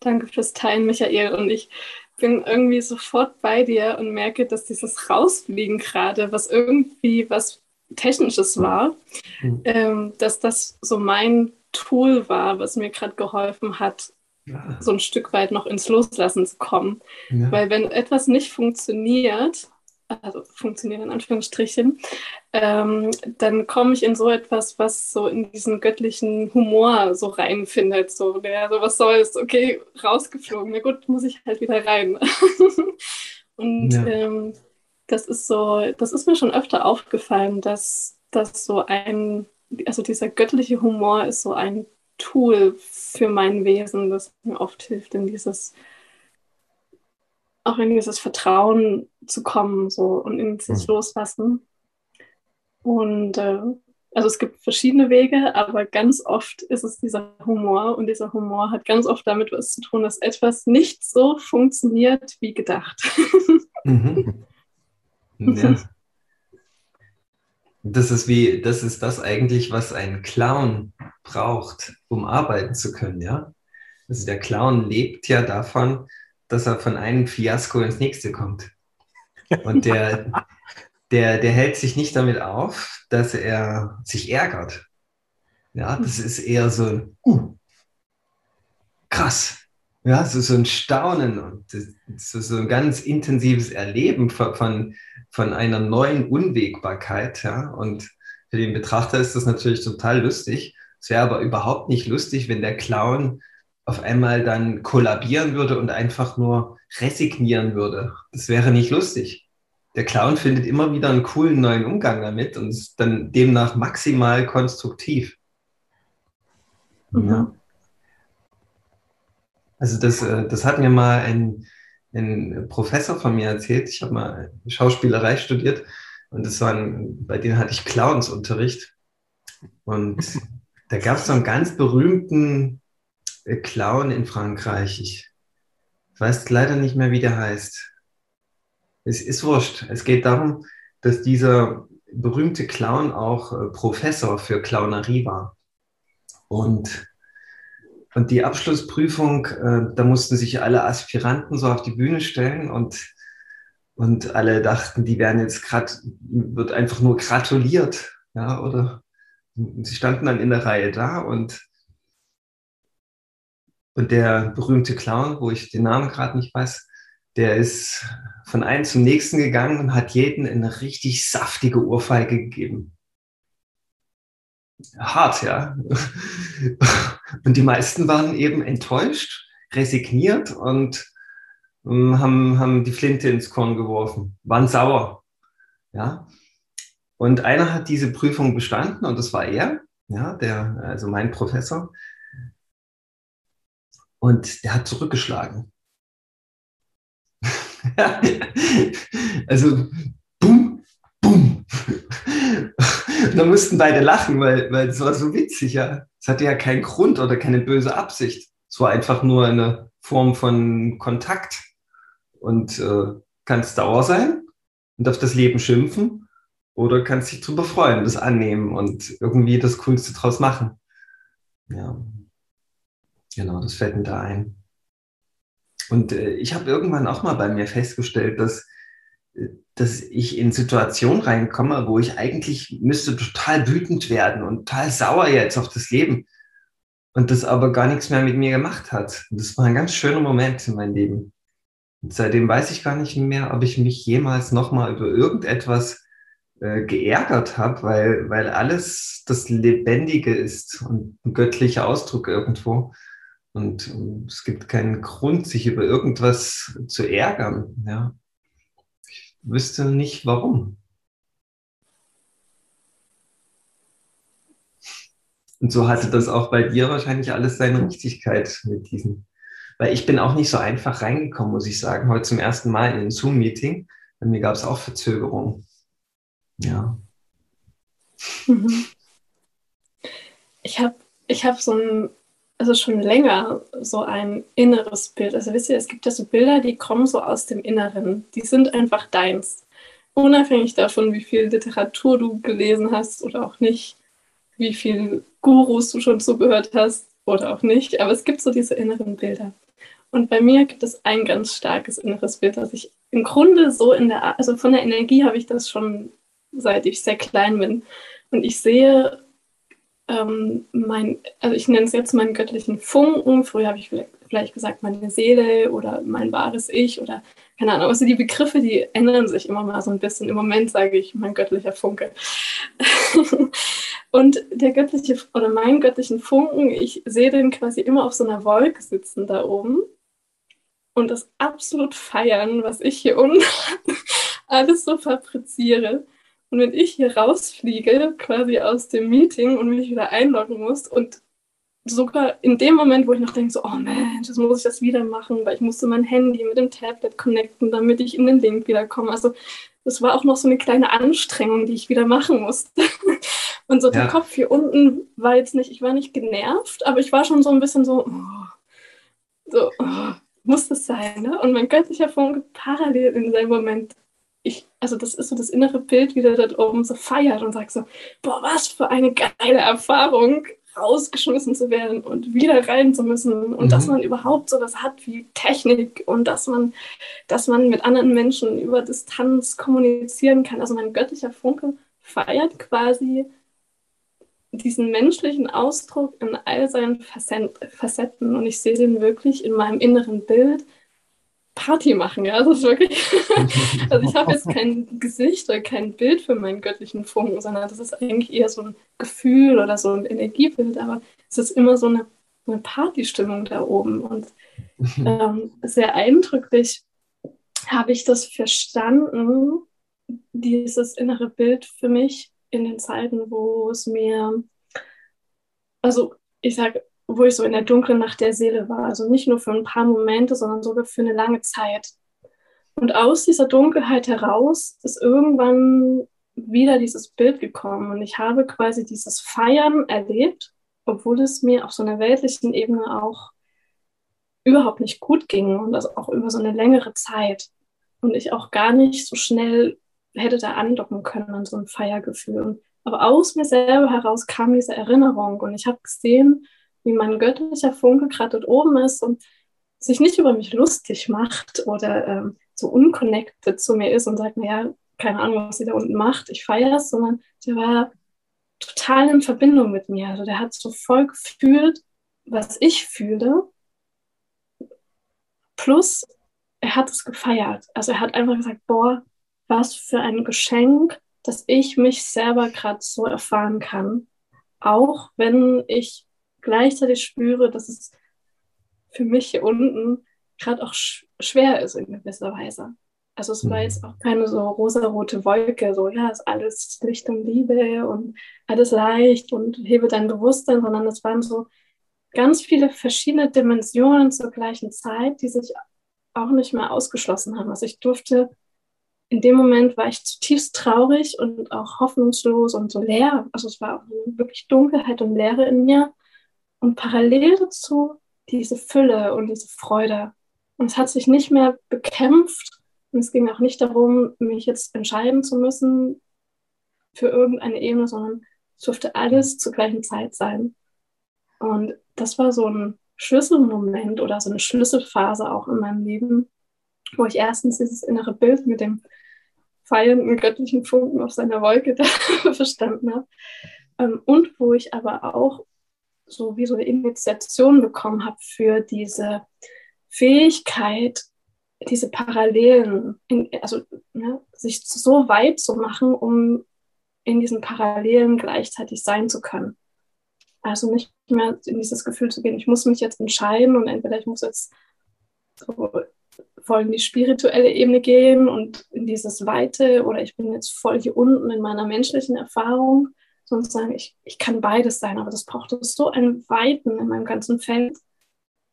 danke fürs Teilen, Michael. Und ich bin irgendwie sofort bei dir und merke, dass dieses Rausfliegen gerade, was irgendwie was Technisches war, mhm. ähm, dass das so mein Tool war, was mir gerade geholfen hat, ja. so ein Stück weit noch ins Loslassen zu kommen. Ja. Weil wenn etwas nicht funktioniert, also funktioniert in Anführungsstrichen, ähm, dann komme ich in so etwas, was so in diesen göttlichen Humor so reinfindet. So, ja, so was soll's, okay, rausgeflogen, na gut, muss ich halt wieder rein. Und ja. ähm, das ist so, das ist mir schon öfter aufgefallen, dass das so ein, also dieser göttliche Humor ist so ein Tool für mein Wesen, das mir oft hilft, in dieses auch in dieses Vertrauen zu kommen so und in dieses mhm. Loslassen. Und äh, also es gibt verschiedene Wege, aber ganz oft ist es dieser Humor und dieser Humor hat ganz oft damit was zu tun, dass etwas nicht so funktioniert wie gedacht. Mhm. Ja. Das ist wie, das ist das eigentlich, was ein Clown braucht, um arbeiten zu können, ja. Also der Clown lebt ja davon, dass er von einem Fiasko ins nächste kommt. Und der, der, der hält sich nicht damit auf, dass er sich ärgert. Ja, das ist eher so ein, uh, krass. Ja, so, so ein Staunen und so, so ein ganz intensives Erleben von, von, einer neuen Unwägbarkeit. Ja, und für den Betrachter ist das natürlich total lustig. Es wäre aber überhaupt nicht lustig, wenn der Clown auf einmal dann kollabieren würde und einfach nur resignieren würde. Das wäre nicht lustig. Der Clown findet immer wieder einen coolen neuen Umgang damit und ist dann demnach maximal konstruktiv. Mhm. Ja. Also das, äh, das hat mir mal ein, ein Professor von mir erzählt. Ich habe mal Schauspielerei studiert und das waren, bei denen hatte ich Clownsunterricht. Und da gab es so einen ganz berühmten äh, Clown in Frankreich. Ich weiß leider nicht mehr, wie der heißt. Es ist wurscht. Es geht darum, dass dieser berühmte Clown auch äh, Professor für Clownerie war. Und, und die Abschlussprüfung, äh, da mussten sich alle Aspiranten so auf die Bühne stellen und, und alle dachten, die werden jetzt gerade, wird einfach nur gratuliert. Ja, oder sie standen dann in der Reihe da und und der berühmte Clown, wo ich den Namen gerade nicht weiß, der ist von einem zum nächsten gegangen und hat jeden eine richtig saftige Ohrfeige gegeben. Hart, ja. Und die meisten waren eben enttäuscht, resigniert und ähm, haben, haben die Flinte ins Korn geworfen, waren sauer. Ja. Und einer hat diese Prüfung bestanden und das war er, ja, der, also mein Professor. Und der hat zurückgeschlagen. also, boom. Und dann mussten beide lachen, weil, weil es war so witzig, ja. Es hatte ja keinen Grund oder keine böse Absicht. Es war einfach nur eine Form von Kontakt. Und äh, kann es Dauer sein und auf das Leben schimpfen oder kannst dich drüber freuen, das annehmen und irgendwie das Coolste draus machen. Ja. Genau, das fällt mir da ein. Und äh, ich habe irgendwann auch mal bei mir festgestellt, dass, äh, dass ich in Situationen reinkomme, wo ich eigentlich müsste total wütend werden und total sauer jetzt auf das Leben. Und das aber gar nichts mehr mit mir gemacht hat. Und das war ein ganz schöner Moment in meinem Leben. Und seitdem weiß ich gar nicht mehr, ob ich mich jemals nochmal über irgendetwas äh, geärgert habe, weil, weil alles das Lebendige ist und ein göttlicher Ausdruck irgendwo. Und es gibt keinen Grund, sich über irgendwas zu ärgern. Ja. Ich wüsste nicht, warum. Und so hatte das auch bei dir wahrscheinlich alles seine Richtigkeit mit diesen. Weil ich bin auch nicht so einfach reingekommen, muss ich sagen. Heute zum ersten Mal in ein Zoom-Meeting. Bei mir gab es auch Verzögerungen. Ja. Mhm. Ich habe ich hab so ein also schon länger so ein inneres Bild. Also wisst ihr, es gibt ja so Bilder, die kommen so aus dem Inneren. Die sind einfach deins. Unabhängig davon, wie viel Literatur du gelesen hast oder auch nicht, wie viel Gurus du schon zugehört hast. oder auch nicht, aber es gibt so diese inneren Bilder. Und bei mir gibt es ein ganz starkes inneres Bild, das ich im Grunde so in der, also von der Energie habe ich das schon seit ich sehr klein bin. Und ich sehe ähm, mein, also ich nenne es jetzt meinen göttlichen Funken. Früher habe ich vielleicht, gesagt meine Seele oder mein wahres Ich oder keine Ahnung. Also die Begriffe, die ändern sich immer mal so ein bisschen. Im Moment sage ich mein göttlicher Funke. Und der göttliche oder meinen göttlichen Funken, ich sehe den quasi immer auf so einer Wolke sitzen da oben und das absolut feiern, was ich hier unten alles so fabriziere. Und wenn ich hier rausfliege, quasi aus dem Meeting und mich wieder einloggen muss und sogar in dem Moment, wo ich noch denke, so, oh Mensch, jetzt muss ich das wieder machen, weil ich musste mein Handy mit dem Tablet connecten, damit ich in den Link wiederkomme. Also das war auch noch so eine kleine Anstrengung, die ich wieder machen musste. Und so ja. der Kopf hier unten war jetzt nicht, ich war nicht genervt, aber ich war schon so ein bisschen so, oh, so, oh, muss das sein, ne? Und mein göttlicher Funke parallel in seinem Moment ich, also das ist so das innere Bild, wie der da oben so feiert und sagt so, boah, was für eine geile Erfahrung, rausgeschmissen zu werden und wieder rein zu müssen und mhm. dass man überhaupt sowas hat wie Technik und dass man, dass man mit anderen Menschen über Distanz kommunizieren kann. Also mein göttlicher Funke feiert quasi diesen menschlichen Ausdruck in all seinen Facetten und ich sehe den wirklich in meinem inneren Bild Party machen, ja. Also, wirklich, also ich habe jetzt kein Gesicht oder kein Bild für meinen göttlichen Funken, sondern das ist eigentlich eher so ein Gefühl oder so ein Energiebild, aber es ist immer so eine, eine Partystimmung da oben. Und ähm, sehr eindrücklich habe ich das verstanden, dieses innere Bild für mich in den Zeiten, wo es mir, also ich sage, wo ich so in der dunklen Nacht der Seele war. Also nicht nur für ein paar Momente, sondern sogar für eine lange Zeit. Und aus dieser Dunkelheit heraus ist irgendwann wieder dieses Bild gekommen. Und ich habe quasi dieses Feiern erlebt, obwohl es mir auf so einer weltlichen Ebene auch überhaupt nicht gut ging und das auch über so eine längere Zeit. Und ich auch gar nicht so schnell hätte da andocken können an so ein Feiergefühl. Aber aus mir selber heraus kam diese Erinnerung und ich habe gesehen, wie mein göttlicher Funke gerade dort oben ist und sich nicht über mich lustig macht oder ähm, so unconnected zu mir ist und sagt, naja, keine Ahnung, was sie da unten macht, ich feiere es, sondern der war total in Verbindung mit mir. Also der hat so voll gefühlt, was ich fühle. Plus, er hat es gefeiert. Also er hat einfach gesagt, boah, was für ein Geschenk, dass ich mich selber gerade so erfahren kann. Auch wenn ich gleichzeitig spüre, dass es für mich hier unten gerade auch sch schwer ist in gewisser Weise. Also es war mhm. jetzt auch keine so rosarote Wolke, so ja, ist alles Licht und Liebe und alles leicht und hebe dein Bewusstsein, sondern es waren so ganz viele verschiedene Dimensionen zur gleichen Zeit, die sich auch nicht mehr ausgeschlossen haben. Also ich durfte, in dem Moment war ich zutiefst traurig und auch hoffnungslos und so leer. Also es war auch wirklich Dunkelheit und Leere in mir. Und parallel dazu diese Fülle und diese Freude. Und es hat sich nicht mehr bekämpft. Und es ging auch nicht darum, mich jetzt entscheiden zu müssen für irgendeine Ebene, sondern es durfte alles zur gleichen Zeit sein. Und das war so ein Schlüsselmoment oder so eine Schlüsselphase auch in meinem Leben, wo ich erstens dieses innere Bild mit dem feiernden göttlichen Funken auf seiner Wolke verstanden habe. Ähm, und wo ich aber auch so wie so eine Initiation bekommen habe für diese Fähigkeit, diese Parallelen, in, also ne, sich so weit zu machen, um in diesen Parallelen gleichzeitig sein zu können. Also nicht mehr in dieses Gefühl zu gehen, ich muss mich jetzt entscheiden und entweder ich muss jetzt so voll in die spirituelle Ebene gehen und in dieses Weite oder ich bin jetzt voll hier unten in meiner menschlichen Erfahrung sondern sagen, ich, ich kann beides sein, aber das braucht so einen Weiten in meinem ganzen Feld.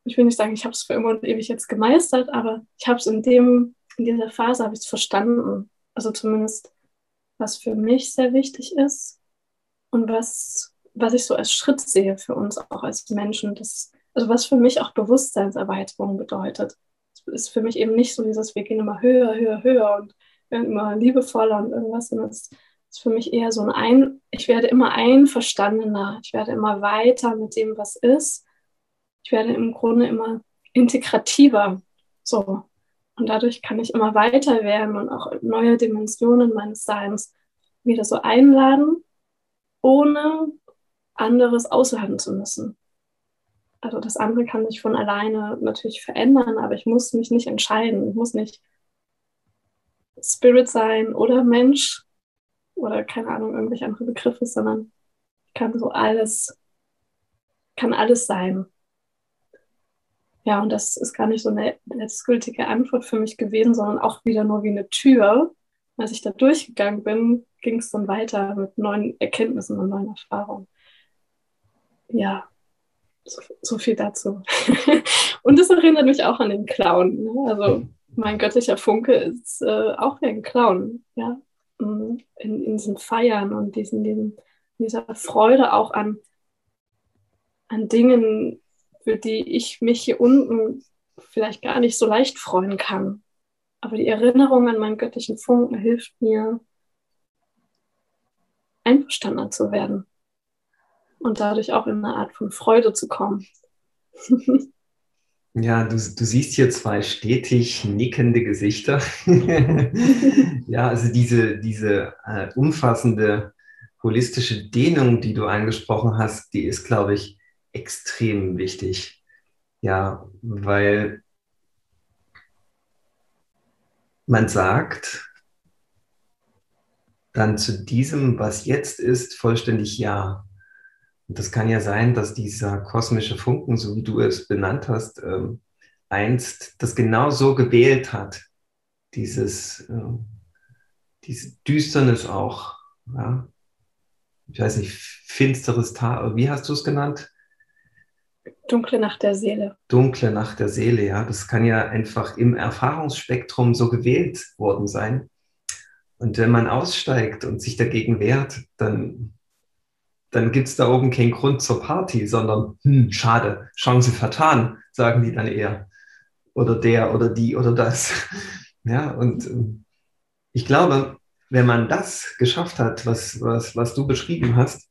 Ich will nicht sagen, ich habe es für immer und ewig jetzt gemeistert, aber ich habe es in dem, in dieser Phase habe ich es verstanden. Also zumindest, was für mich sehr wichtig ist und was, was ich so als Schritt sehe für uns auch als Menschen. Das, also was für mich auch Bewusstseinserweiterung bedeutet. Es ist für mich eben nicht so dieses, wir gehen immer höher, höher, höher und werden immer liebevoller und irgendwas, sondern es ist für mich eher so ein, ein ich werde immer einverstandener, ich werde immer weiter mit dem, was ist ich werde im Grunde immer integrativer. So. Und dadurch kann ich immer weiter werden und auch neue Dimensionen meines Seins wieder so einladen, ohne anderes ausladen zu müssen. Also das andere kann sich von alleine natürlich verändern, aber ich muss mich nicht entscheiden. Ich muss nicht Spirit sein oder Mensch oder keine Ahnung, irgendwelche andere Begriffe, sondern kann so alles, kann alles sein. Ja, und das ist gar nicht so eine letztgültige Antwort für mich gewesen, sondern auch wieder nur wie eine Tür. Als ich da durchgegangen bin, ging es dann weiter mit neuen Erkenntnissen und neuen Erfahrungen. Ja, so, so viel dazu. und das erinnert mich auch an den Clown. Ne? Also mein göttlicher Funke ist äh, auch wie ein Clown. Ja? Mm, in, in diesen Feiern und diesen, diesen, dieser Freude auch an, an Dingen, für die ich mich hier unten vielleicht gar nicht so leicht freuen kann. Aber die Erinnerung an meinen göttlichen Funken hilft mir, einverstanden zu werden und dadurch auch in eine Art von Freude zu kommen. Ja, du, du siehst hier zwei stetig nickende Gesichter. ja, also diese, diese äh, umfassende holistische Dehnung, die du angesprochen hast, die ist, glaube ich, extrem wichtig. Ja, weil man sagt dann zu diesem, was jetzt ist, vollständig Ja. Und das kann ja sein, dass dieser kosmische Funken, so wie du es benannt hast, ähm, einst das genau so gewählt hat. Dieses, äh, diese Düsternis auch. Ja? Ich weiß nicht, finsteres Tal, wie hast du es genannt? Dunkle Nacht der Seele. Dunkle Nacht der Seele, ja. Das kann ja einfach im Erfahrungsspektrum so gewählt worden sein. Und wenn man aussteigt und sich dagegen wehrt, dann dann gibt es da oben keinen Grund zur Party, sondern, hm, schade, Chance vertan, sagen die dann eher. Oder der oder die oder das. Ja, und ähm, ich glaube, wenn man das geschafft hat, was, was, was du beschrieben hast,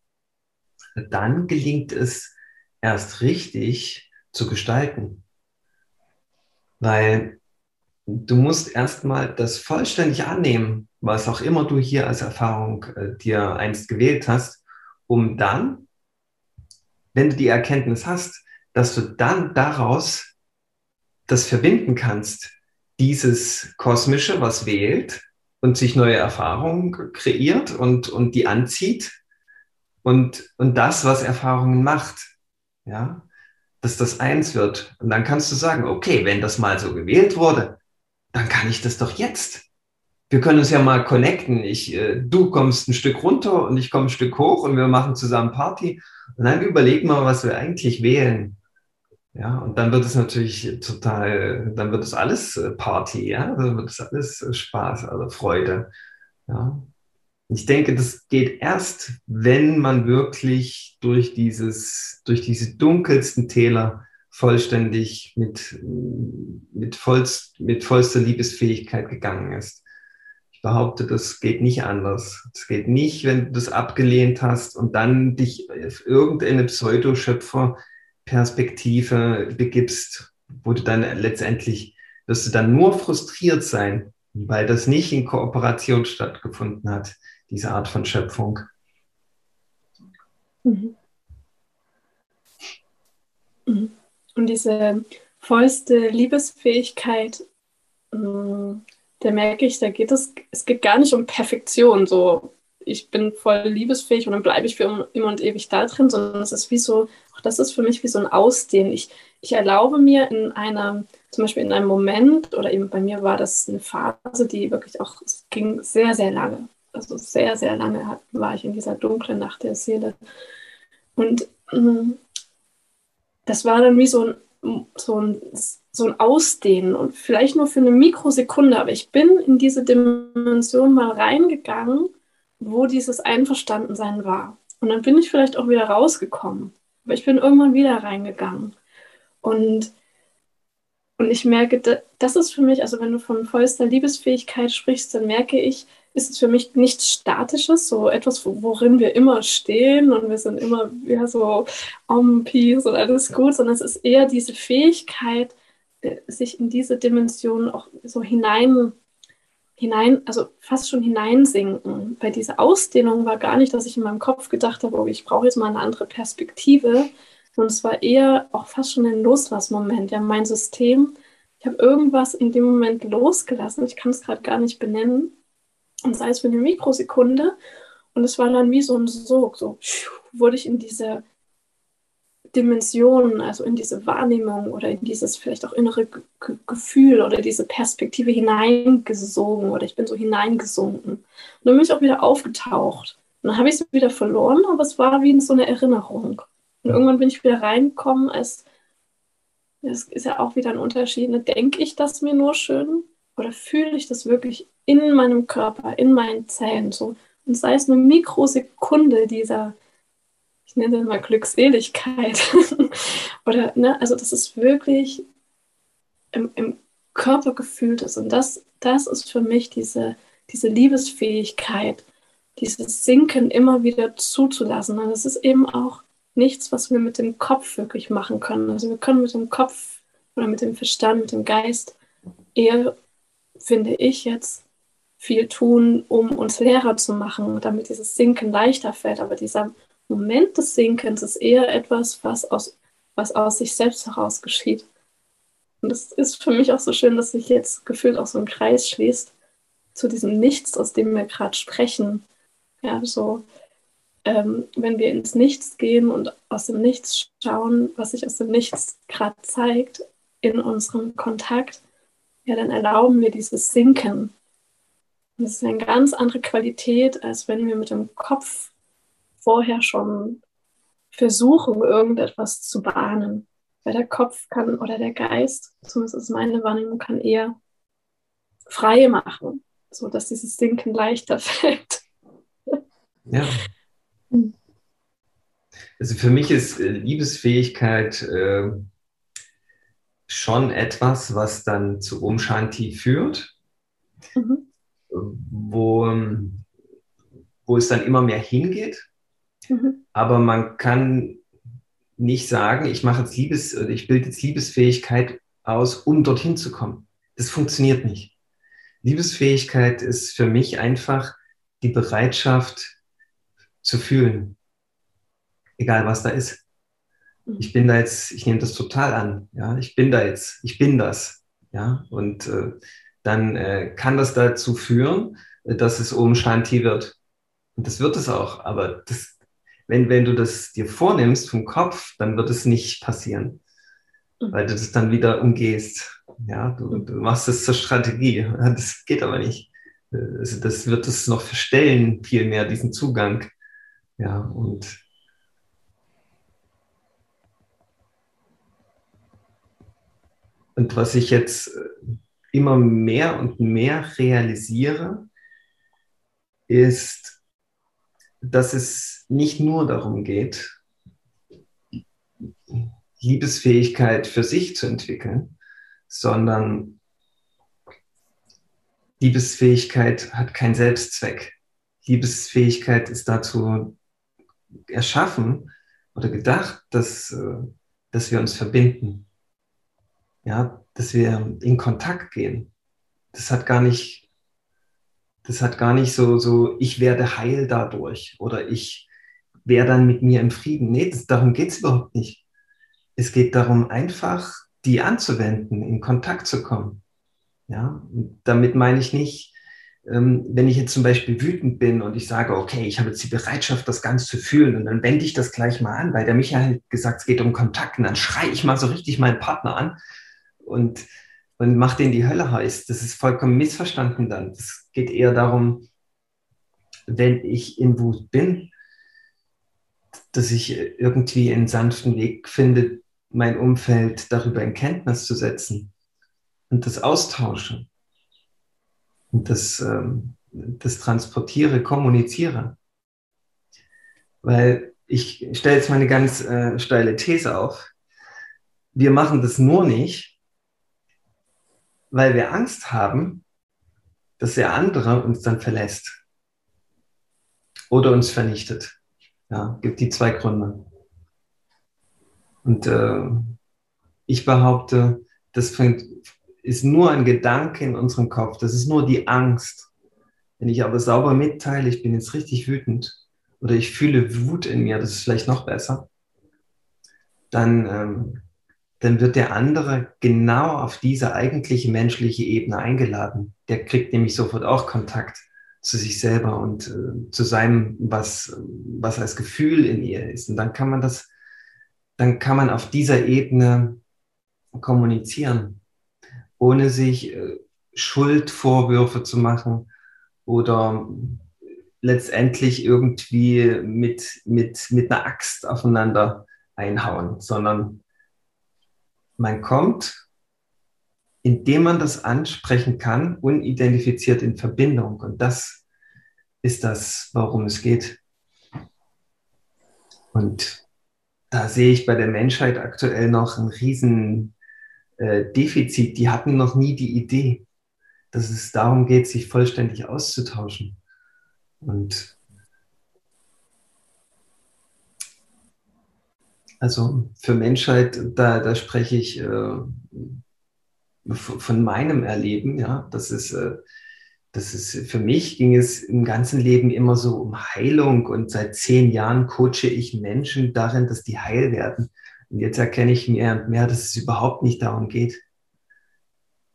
dann gelingt es erst richtig zu gestalten. Weil du musst erstmal das vollständig annehmen, was auch immer du hier als Erfahrung äh, dir einst gewählt hast um dann, wenn du die Erkenntnis hast, dass du dann daraus das verbinden kannst, dieses Kosmische, was wählt und sich neue Erfahrungen kreiert und, und die anzieht und, und das, was Erfahrungen macht, ja, dass das eins wird. Und dann kannst du sagen, okay, wenn das mal so gewählt wurde, dann kann ich das doch jetzt wir können uns ja mal connecten. Ich, äh, du kommst ein Stück runter und ich komme ein Stück hoch und wir machen zusammen Party. Und dann überlegen wir, was wir eigentlich wählen. Ja, und dann wird es natürlich total, dann wird es alles äh, Party, ja, dann wird es alles äh, Spaß, also Freude. Ja. Ich denke, das geht erst, wenn man wirklich durch dieses, durch diese dunkelsten Täler vollständig mit, mit, vollst, mit vollster Liebesfähigkeit gegangen ist behaupte, das geht nicht anders. Es geht nicht, wenn du das abgelehnt hast und dann dich auf irgendeine Pseudoschöpfer-Perspektive begibst, wo du dann letztendlich, wirst du dann nur frustriert sein, weil das nicht in Kooperation stattgefunden hat, diese Art von Schöpfung. Mhm. Mhm. Und diese vollste Liebesfähigkeit, mm, da merke ich, da geht es, es geht gar nicht um Perfektion, so ich bin voll liebesfähig und dann bleibe ich für immer und ewig da drin, sondern es ist wie so, auch das ist für mich wie so ein Ausdehnen. Ich, ich erlaube mir in einer, zum Beispiel in einem Moment, oder eben bei mir war das eine Phase, die wirklich auch, es ging sehr, sehr lange. Also sehr, sehr lange war ich in dieser dunklen Nacht der Seele. Und mm, das war dann wie so ein, so ein so ein Ausdehnen und vielleicht nur für eine Mikrosekunde, aber ich bin in diese Dimension mal reingegangen, wo dieses Einverstandensein war. Und dann bin ich vielleicht auch wieder rausgekommen, aber ich bin irgendwann wieder reingegangen. Und, und ich merke, das ist für mich, also wenn du von vollster Liebesfähigkeit sprichst, dann merke ich, ist es für mich nichts Statisches, so etwas, worin wir immer stehen und wir sind immer ja, so om, peace und alles gut, sondern es ist eher diese Fähigkeit, äh, sich in diese Dimension auch so hinein, hinein, also fast schon hineinsinken. Weil diese Ausdehnung war gar nicht, dass ich in meinem Kopf gedacht habe, oh, ich brauche jetzt mal eine andere Perspektive, sondern es war eher auch fast schon ein Loslassmoment. Ja, mein System, ich habe irgendwas in dem Moment losgelassen, ich kann es gerade gar nicht benennen und sei es für eine Mikrosekunde. Und es war dann wie so ein Sog, so wurde ich in diese Dimension, also in diese Wahrnehmung oder in dieses vielleicht auch innere G Gefühl oder diese Perspektive hineingesogen oder ich bin so hineingesunken. Und dann bin ich auch wieder aufgetaucht. Und dann habe ich es wieder verloren, aber es war wie so eine Erinnerung. Und irgendwann bin ich wieder reingekommen, als es ist ja auch wieder ein Unterschied. Ne? Denke ich das mir nur schön oder fühle ich das wirklich in meinem Körper, in meinen Zellen so? Und sei es eine Mikrosekunde dieser, ich nenne es mal Glückseligkeit. oder, ne, also das ist wirklich im, im Körper gefühlt ist. Und das, das ist für mich diese, diese Liebesfähigkeit, dieses Sinken immer wieder zuzulassen. Und das ist eben auch nichts, was wir mit dem Kopf wirklich machen können. Also wir können mit dem Kopf oder mit dem Verstand, mit dem Geist eher finde ich jetzt, viel tun, um uns Lehrer zu machen, damit dieses Sinken leichter fällt. Aber dieser Moment des Sinkens ist eher etwas, was aus, was aus sich selbst heraus geschieht. Und es ist für mich auch so schön, dass sich jetzt gefühlt auch so ein Kreis schließt zu diesem Nichts, aus dem wir gerade sprechen. Ja, so, ähm, wenn wir ins Nichts gehen und aus dem Nichts schauen, was sich aus dem Nichts gerade zeigt in unserem Kontakt, ja, dann erlauben wir dieses Sinken. das ist eine ganz andere Qualität, als wenn wir mit dem Kopf vorher schon versuchen, irgendetwas zu bahnen. Weil der Kopf kann oder der Geist, zumindest ist meine Wahrnehmung, kann eher frei machen, sodass dieses Sinken leichter fällt. Ja. Also für mich ist äh, Liebesfähigkeit äh, schon etwas, was dann zu Umshanti führt, mhm. wo, wo es dann immer mehr hingeht. Mhm. Aber man kann nicht sagen, ich mache jetzt Liebes, ich bilde jetzt Liebesfähigkeit aus, um dorthin zu kommen. Das funktioniert nicht. Liebesfähigkeit ist für mich einfach die Bereitschaft zu fühlen, egal was da ist. Mhm. ich bin da jetzt, ich nehme das total an, ja, ich bin da jetzt, ich bin das, ja, und äh, dann äh, kann das dazu führen, äh, dass es oben Shanti wird. Und das wird es auch, aber das, wenn, wenn du das dir vornimmst vom Kopf, dann wird es nicht passieren, mhm. weil du das dann wieder umgehst. Ja, du, du machst es zur Strategie. Das geht aber nicht. Das, das wird es noch verstellen, viel mehr, diesen Zugang. Ja, und Und was ich jetzt äh, immer mehr und mehr realisiere, ist, dass es nicht nur darum geht, Liebesfähigkeit für sich zu entwickeln, sondern Liebesfähigkeit hat keinen Selbstzweck. Liebesfähigkeit ist dazu erschaffen oder gedacht, dass, äh, dass wir uns verbinden ja, dass wir in Kontakt gehen. Das hat gar nicht, das hat gar nicht so, so, ich werde heil dadurch oder ich wäre dann mit mir im Frieden. Nee, das, darum geht es überhaupt nicht. Es geht darum, einfach die anzuwenden, in Kontakt zu kommen. Ja, und damit meine ich nicht, ähm, wenn ich jetzt zum Beispiel wütend bin und ich sage, okay, ich habe jetzt die Bereitschaft, das Ganze zu fühlen und dann wende ich das gleich mal an, weil der Michael gesagt, es geht um Kontakt und dann schreie ich mal so richtig meinen Partner an und, und macht den die Hölle heiß. Das ist vollkommen missverstanden dann. Es geht eher darum, wenn ich in Wut bin, dass ich irgendwie einen sanften Weg finde, mein Umfeld darüber in Kenntnis zu setzen und das austausche und das, ähm, das transportiere, kommuniziere. Weil ich stelle jetzt mal eine ganz äh, steile These auf. Wir machen das nur nicht, weil wir Angst haben, dass der andere uns dann verlässt oder uns vernichtet. Ja, gibt die zwei Gründe. Und äh, ich behaupte, das ist nur ein Gedanke in unserem Kopf, das ist nur die Angst. Wenn ich aber sauber mitteile, ich bin jetzt richtig wütend oder ich fühle Wut in mir, das ist vielleicht noch besser, dann, ähm, dann wird der andere genau auf diese eigentliche menschliche Ebene eingeladen. Der kriegt nämlich sofort auch Kontakt zu sich selber und äh, zu seinem, was, was als Gefühl in ihr ist. Und dann kann man das, dann kann man auf dieser Ebene kommunizieren, ohne sich äh, Schuldvorwürfe zu machen oder letztendlich irgendwie mit, mit, mit einer Axt aufeinander einhauen, sondern man kommt, indem man das ansprechen kann, unidentifiziert in Verbindung. Und das ist das, warum es geht. Und da sehe ich bei der Menschheit aktuell noch ein riesen äh, Defizit. Die hatten noch nie die Idee, dass es darum geht, sich vollständig auszutauschen. Und also für Menschheit, da, da spreche ich äh, von meinem Erleben, ja, das ist, äh, das ist, für mich ging es im ganzen Leben immer so um Heilung und seit zehn Jahren coache ich Menschen darin, dass die heil werden. Und jetzt erkenne ich mehr und mehr, dass es überhaupt nicht darum geht.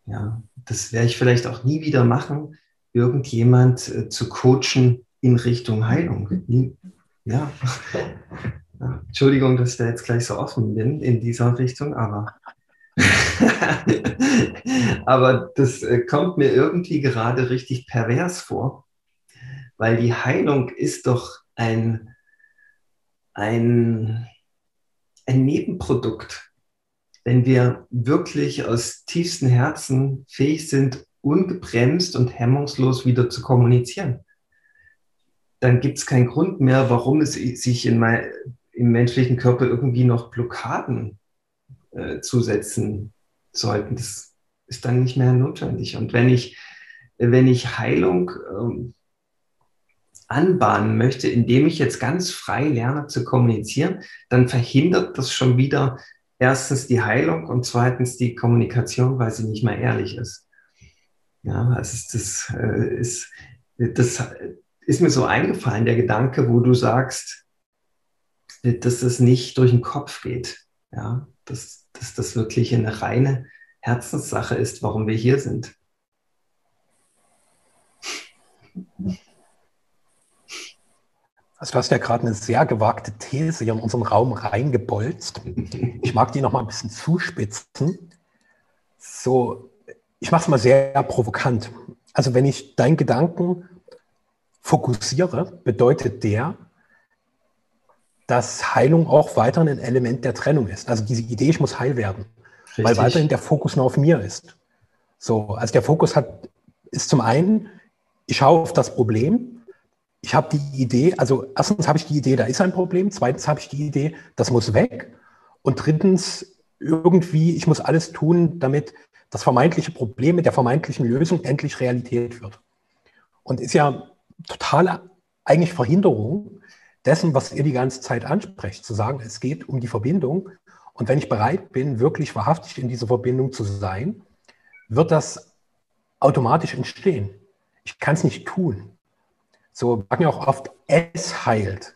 Ja, das werde ich vielleicht auch nie wieder machen, irgendjemand äh, zu coachen in Richtung Heilung. Ja. Ja. Entschuldigung, dass ich da jetzt gleich so offen bin in dieser Richtung, aber, aber das äh, kommt mir irgendwie gerade richtig pervers vor, weil die Heilung ist doch ein, ein, ein Nebenprodukt. Wenn wir wirklich aus tiefstem Herzen fähig sind, ungebremst und hemmungslos wieder zu kommunizieren, dann gibt es keinen Grund mehr, warum es sich in mein, im menschlichen Körper irgendwie noch Blockaden äh, zusetzen sollten. Das ist dann nicht mehr notwendig. Und wenn ich, wenn ich Heilung ähm, anbahnen möchte, indem ich jetzt ganz frei lerne zu kommunizieren, dann verhindert das schon wieder erstens die Heilung und zweitens die Kommunikation, weil sie nicht mehr ehrlich ist. Ja, also das äh, ist, das ist mir so eingefallen, der Gedanke, wo du sagst, dass es nicht durch den Kopf geht. Ja, dass, dass das wirklich eine reine Herzenssache ist, warum wir hier sind. Also du hast ja gerade eine sehr gewagte These in unseren Raum reingebolzt. Ich mag die noch mal ein bisschen zuspitzen. So, ich mache es mal sehr provokant. Also wenn ich deinen Gedanken fokussiere, bedeutet der, dass Heilung auch weiterhin ein Element der Trennung ist. Also diese Idee, ich muss heil werden, Richtig. weil weiterhin der Fokus nur auf mir ist. So, also der Fokus hat, ist zum einen, ich schaue auf das Problem, ich habe die Idee, also erstens habe ich die Idee, da ist ein Problem, zweitens habe ich die Idee, das muss weg und drittens irgendwie, ich muss alles tun, damit das vermeintliche Problem mit der vermeintlichen Lösung endlich Realität wird. Und ist ja totale eigentlich Verhinderung dessen, was ihr die ganze Zeit ansprecht, zu sagen, es geht um die Verbindung. Und wenn ich bereit bin, wirklich wahrhaftig in dieser Verbindung zu sein, wird das automatisch entstehen. Ich kann es nicht tun. So sagen ja auch oft, es heilt.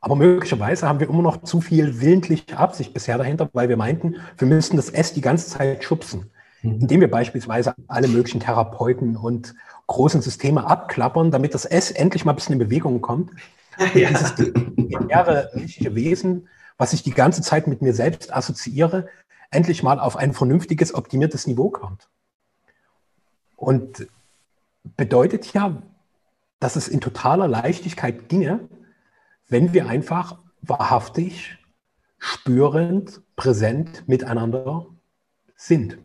Aber möglicherweise haben wir immer noch zu viel willentliche Absicht bisher dahinter, weil wir meinten, wir müssten das S die ganze Zeit schubsen. Mhm. Indem wir beispielsweise alle möglichen Therapeuten und großen Systeme abklappern, damit das S endlich mal ein bisschen in Bewegung kommt. Ja. Dieses leere menschliche Wesen, was ich die ganze Zeit mit mir selbst assoziiere, endlich mal auf ein vernünftiges, optimiertes Niveau kommt. Und bedeutet ja, dass es in totaler Leichtigkeit ginge, wenn wir einfach wahrhaftig, spürend, präsent miteinander sind.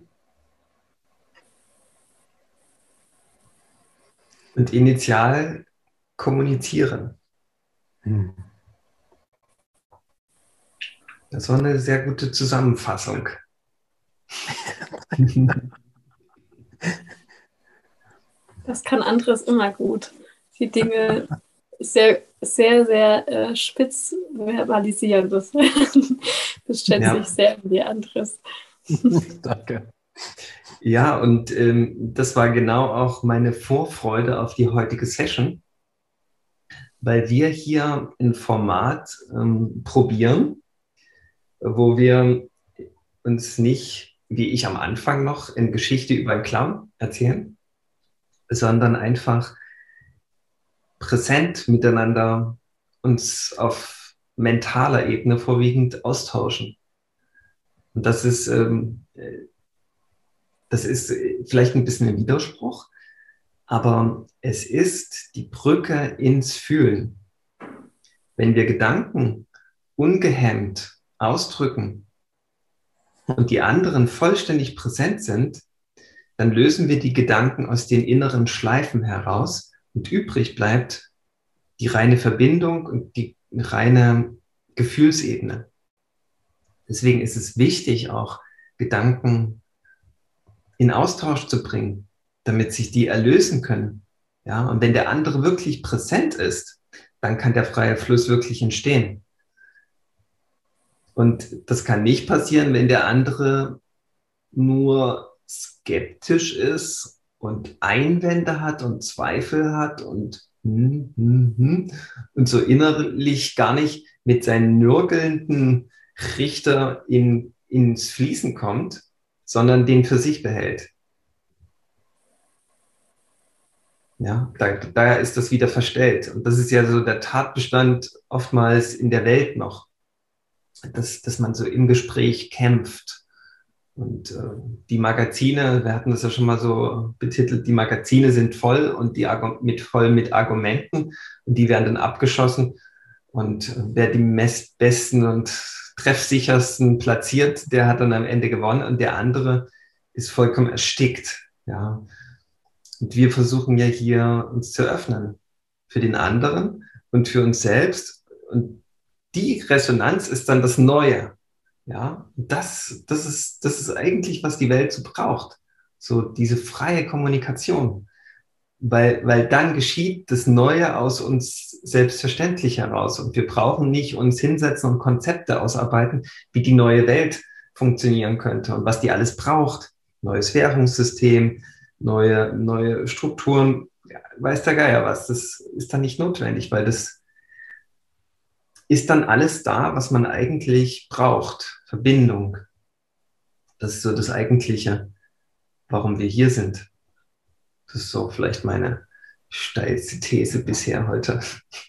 und initial kommunizieren. Hm. Das war eine sehr gute Zusammenfassung. Das kann anderes immer gut. Die Dinge sehr, sehr, sehr äh, spitz verbalisieren. Das, das schätze ja. ich sehr die anderes. Danke. Ja, und ähm, das war genau auch meine Vorfreude auf die heutige Session, weil wir hier ein Format ähm, probieren, wo wir uns nicht, wie ich am Anfang noch, in Geschichte über einen Clown erzählen, sondern einfach präsent miteinander uns auf mentaler Ebene vorwiegend austauschen. Und das ist, ähm, das ist vielleicht ein bisschen ein Widerspruch, aber es ist die Brücke ins Fühlen. Wenn wir Gedanken ungehemmt ausdrücken und die anderen vollständig präsent sind, dann lösen wir die Gedanken aus den inneren Schleifen heraus und übrig bleibt die reine Verbindung und die reine Gefühlsebene. Deswegen ist es wichtig, auch Gedanken in Austausch zu bringen, damit sich die erlösen können. Ja, und wenn der andere wirklich präsent ist, dann kann der freie Fluss wirklich entstehen. Und das kann nicht passieren, wenn der andere nur skeptisch ist und Einwände hat und Zweifel hat und hm, hm, hm, und so innerlich gar nicht mit seinen nörgelnden Richter in, ins Fließen kommt, sondern den für sich behält. Ja, da, daher ist das wieder verstellt. Und das ist ja so der Tatbestand oftmals in der Welt noch, dass, dass man so im Gespräch kämpft und äh, die Magazine, wir hatten das ja schon mal so betitelt, die Magazine sind voll und die mit voll mit Argumenten und die werden dann abgeschossen. Und äh, wer die besten und treffsichersten platziert, der hat dann am Ende gewonnen und der andere ist vollkommen erstickt. Ja. Und wir versuchen ja hier uns zu öffnen für den anderen und für uns selbst. Und die Resonanz ist dann das Neue. Ja, das, das, ist, das ist eigentlich, was die Welt so braucht. So diese freie Kommunikation. Weil, weil dann geschieht das Neue aus uns selbstverständlich heraus. Und wir brauchen nicht uns hinsetzen und Konzepte ausarbeiten, wie die neue Welt funktionieren könnte und was die alles braucht. Neues Währungssystem, neue, neue Strukturen, ja, weiß der Geier was. Das ist dann nicht notwendig, weil das ist dann alles da, was man eigentlich braucht. Verbindung. Das ist so das Eigentliche, warum wir hier sind. Das ist so vielleicht meine steilste These bisher heute.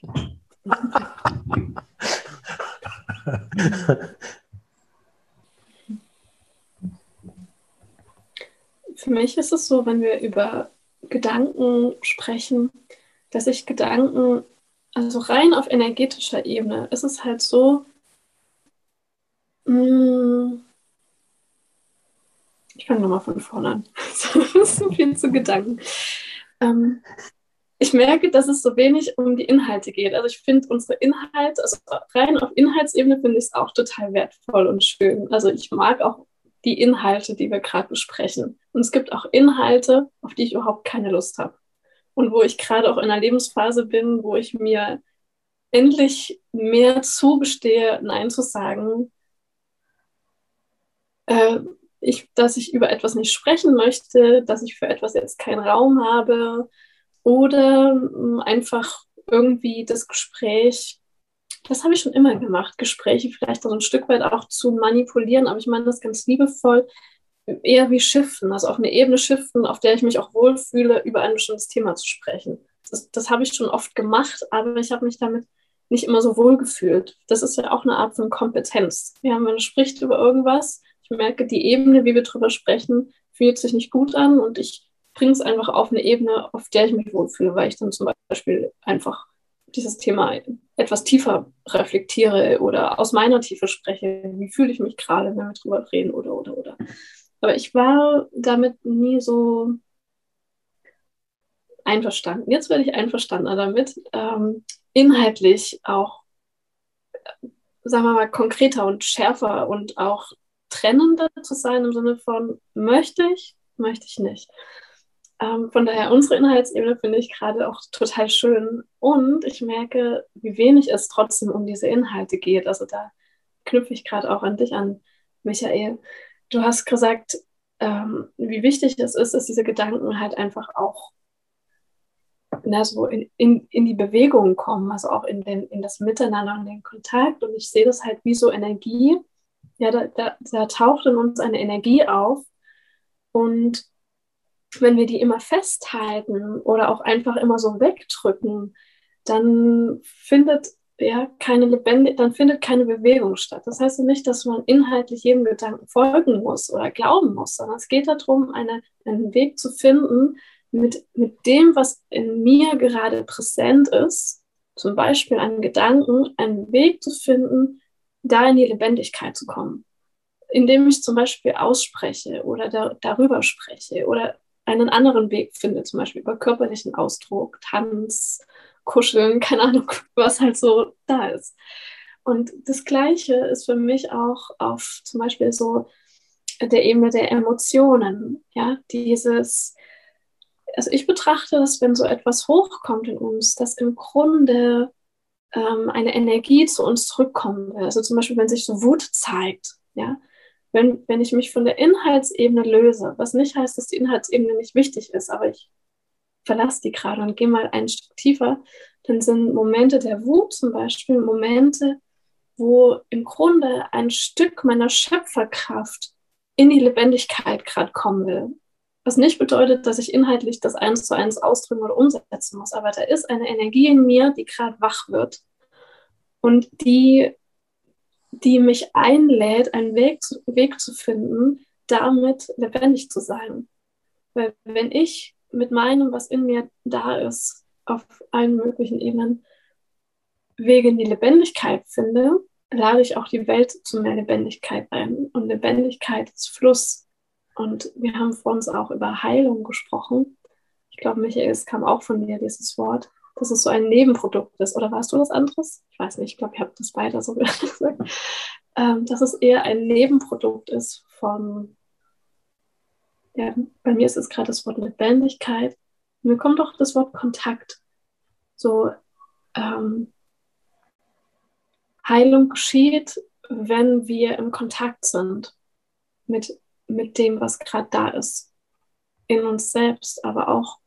Für mich ist es so, wenn wir über Gedanken sprechen, dass ich Gedanken also rein auf energetischer Ebene ist es halt so, mh, hm, ich fange nochmal von vorne an. so viel zu Gedanken. Ähm, ich merke, dass es so wenig um die Inhalte geht. Also ich finde unsere Inhalte, also rein auf Inhaltsebene finde ich es auch total wertvoll und schön. Also ich mag auch die Inhalte, die wir gerade besprechen. Und es gibt auch Inhalte, auf die ich überhaupt keine Lust habe und wo ich gerade auch in einer Lebensphase bin, wo ich mir endlich mehr zugestehe, Nein zu sagen, äh, ich, dass ich über etwas nicht sprechen möchte, dass ich für etwas jetzt keinen Raum habe oder hm, einfach irgendwie das Gespräch, das habe ich schon immer gemacht, Gespräche vielleicht so ein Stück weit auch zu manipulieren, aber ich meine das ganz liebevoll, eher wie Shiften, also auf eine Ebene shiften, auf der ich mich auch wohlfühle, über ein bestimmtes Thema zu sprechen. Das, das habe ich schon oft gemacht, aber ich habe mich damit nicht immer so wohl gefühlt. Das ist ja auch eine Art von Kompetenz. Ja, man spricht über irgendwas. Ich merke, die Ebene, wie wir darüber sprechen, fühlt sich nicht gut an und ich bringe es einfach auf eine Ebene, auf der ich mich wohlfühle, weil ich dann zum Beispiel einfach dieses Thema etwas tiefer reflektiere oder aus meiner Tiefe spreche. Wie fühle ich mich gerade, wenn wir darüber reden oder, oder, oder. Aber ich war damit nie so einverstanden. Jetzt werde ich einverstanden damit, ähm, inhaltlich auch, sagen wir mal, konkreter und schärfer und auch trennender zu sein im Sinne von, möchte ich, möchte ich nicht. Ähm, von daher, unsere Inhaltsebene finde ich gerade auch total schön. Und ich merke, wie wenig es trotzdem um diese Inhalte geht. Also da knüpfe ich gerade auch an dich an, Michael. Du hast gesagt, ähm, wie wichtig es ist, dass diese Gedanken halt einfach auch na, so in, in, in die Bewegung kommen, also auch in, den, in das Miteinander und den Kontakt. Und ich sehe das halt wie so Energie. Ja, da, da, da taucht in uns eine Energie auf. Und wenn wir die immer festhalten oder auch einfach immer so wegdrücken, dann findet ja keine lebendige, dann findet keine Bewegung statt. Das heißt nicht, dass man inhaltlich jedem Gedanken folgen muss oder glauben muss, sondern es geht darum, eine, einen Weg zu finden, mit, mit dem, was in mir gerade präsent ist, zum Beispiel einen Gedanken, einen Weg zu finden, da in die Lebendigkeit zu kommen. Indem ich zum Beispiel ausspreche oder da, darüber spreche oder einen anderen Weg finde, zum Beispiel über körperlichen Ausdruck, Tanz, Kuscheln, keine Ahnung, was halt so da ist. Und das Gleiche ist für mich auch auf zum Beispiel so der Ebene der Emotionen, ja, dieses, also ich betrachte das, wenn so etwas hochkommt in uns, dass im Grunde ähm, eine Energie zu uns zurückkommen will. Also zum Beispiel, wenn sich so Wut zeigt, ja, wenn, wenn ich mich von der Inhaltsebene löse, was nicht heißt, dass die Inhaltsebene nicht wichtig ist, aber ich verlasse die gerade und gehe mal ein Stück tiefer, dann sind Momente der Wut zum Beispiel Momente, wo im Grunde ein Stück meiner Schöpferkraft in die Lebendigkeit gerade kommen will. Was nicht bedeutet, dass ich inhaltlich das eins zu eins ausdrücken oder umsetzen muss, aber da ist eine Energie in mir, die gerade wach wird und die die mich einlädt, einen Weg zu, Weg zu finden, damit lebendig zu sein. Weil wenn ich mit meinem, was in mir da ist, auf allen möglichen Ebenen Wege in die Lebendigkeit finde, lade ich auch die Welt zu mehr Lebendigkeit ein. Und Lebendigkeit ist Fluss. Und wir haben vor uns auch über Heilung gesprochen. Ich glaube, Michael, es kam auch von dir, dieses Wort dass es so ein Nebenprodukt ist. Oder warst du das anderes? Ich weiß nicht, ich glaube, ich habe das beide so gesagt. Ähm, dass es eher ein Nebenprodukt ist von, ja, bei mir ist es gerade das Wort Lebendigkeit. mir kommt auch das Wort Kontakt. So, ähm, Heilung geschieht, wenn wir im Kontakt sind mit, mit dem, was gerade da ist. In uns selbst, aber auch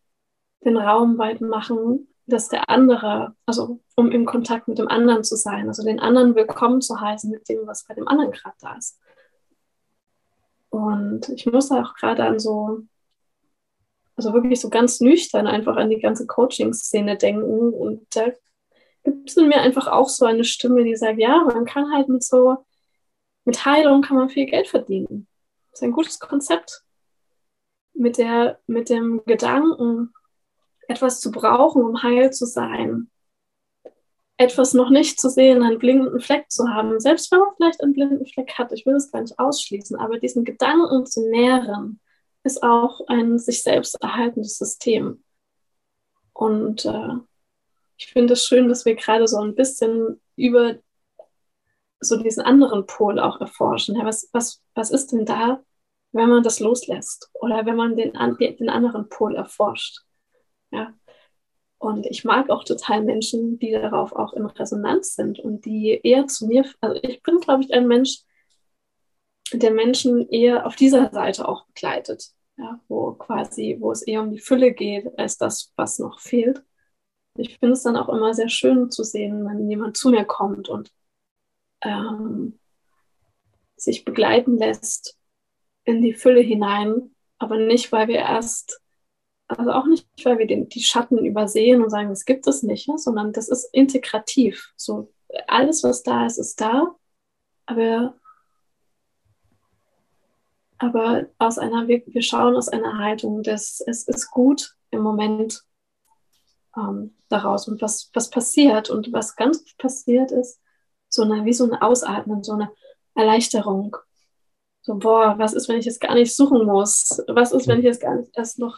den Raum weit machen dass der andere, also um im Kontakt mit dem anderen zu sein, also den anderen willkommen zu heißen mit dem, was bei dem anderen gerade da ist. Und ich muss auch gerade an so, also wirklich so ganz nüchtern einfach an die ganze Coaching-Szene denken. Und da gibt es in mir einfach auch so eine Stimme, die sagt, ja, man kann halt mit so, mit Heilung kann man viel Geld verdienen. Das ist ein gutes Konzept. Mit, der, mit dem Gedanken, etwas zu brauchen, um heil zu sein. Etwas noch nicht zu sehen, einen blinden Fleck zu haben, selbst wenn man vielleicht einen blinden Fleck hat, ich will es gar nicht ausschließen, aber diesen Gedanken zu nähren, ist auch ein sich selbst erhaltendes System. Und äh, ich finde es schön, dass wir gerade so ein bisschen über so diesen anderen Pol auch erforschen. Ja, was, was, was ist denn da, wenn man das loslässt oder wenn man den, den anderen Pol erforscht? Ja. Und ich mag auch total Menschen, die darauf auch in Resonanz sind und die eher zu mir, also ich bin, glaube ich, ein Mensch, der Menschen eher auf dieser Seite auch begleitet, ja, wo quasi, wo es eher um die Fülle geht, als das, was noch fehlt. Ich finde es dann auch immer sehr schön zu sehen, wenn jemand zu mir kommt und ähm, sich begleiten lässt in die Fülle hinein, aber nicht, weil wir erst also auch nicht, weil wir den, die Schatten übersehen und sagen, das gibt es nicht, ne? sondern das ist integrativ. So alles, was da ist, ist da, aber, aber aus einer, wir, wir schauen aus einer Haltung, dass es ist gut im Moment ähm, daraus und was, was passiert und was ganz passiert ist, so eine, wie so ein Ausatmen, so eine Erleichterung. So, boah, was ist, wenn ich jetzt gar nicht suchen muss? Was ist, wenn ich jetzt gar nicht erst noch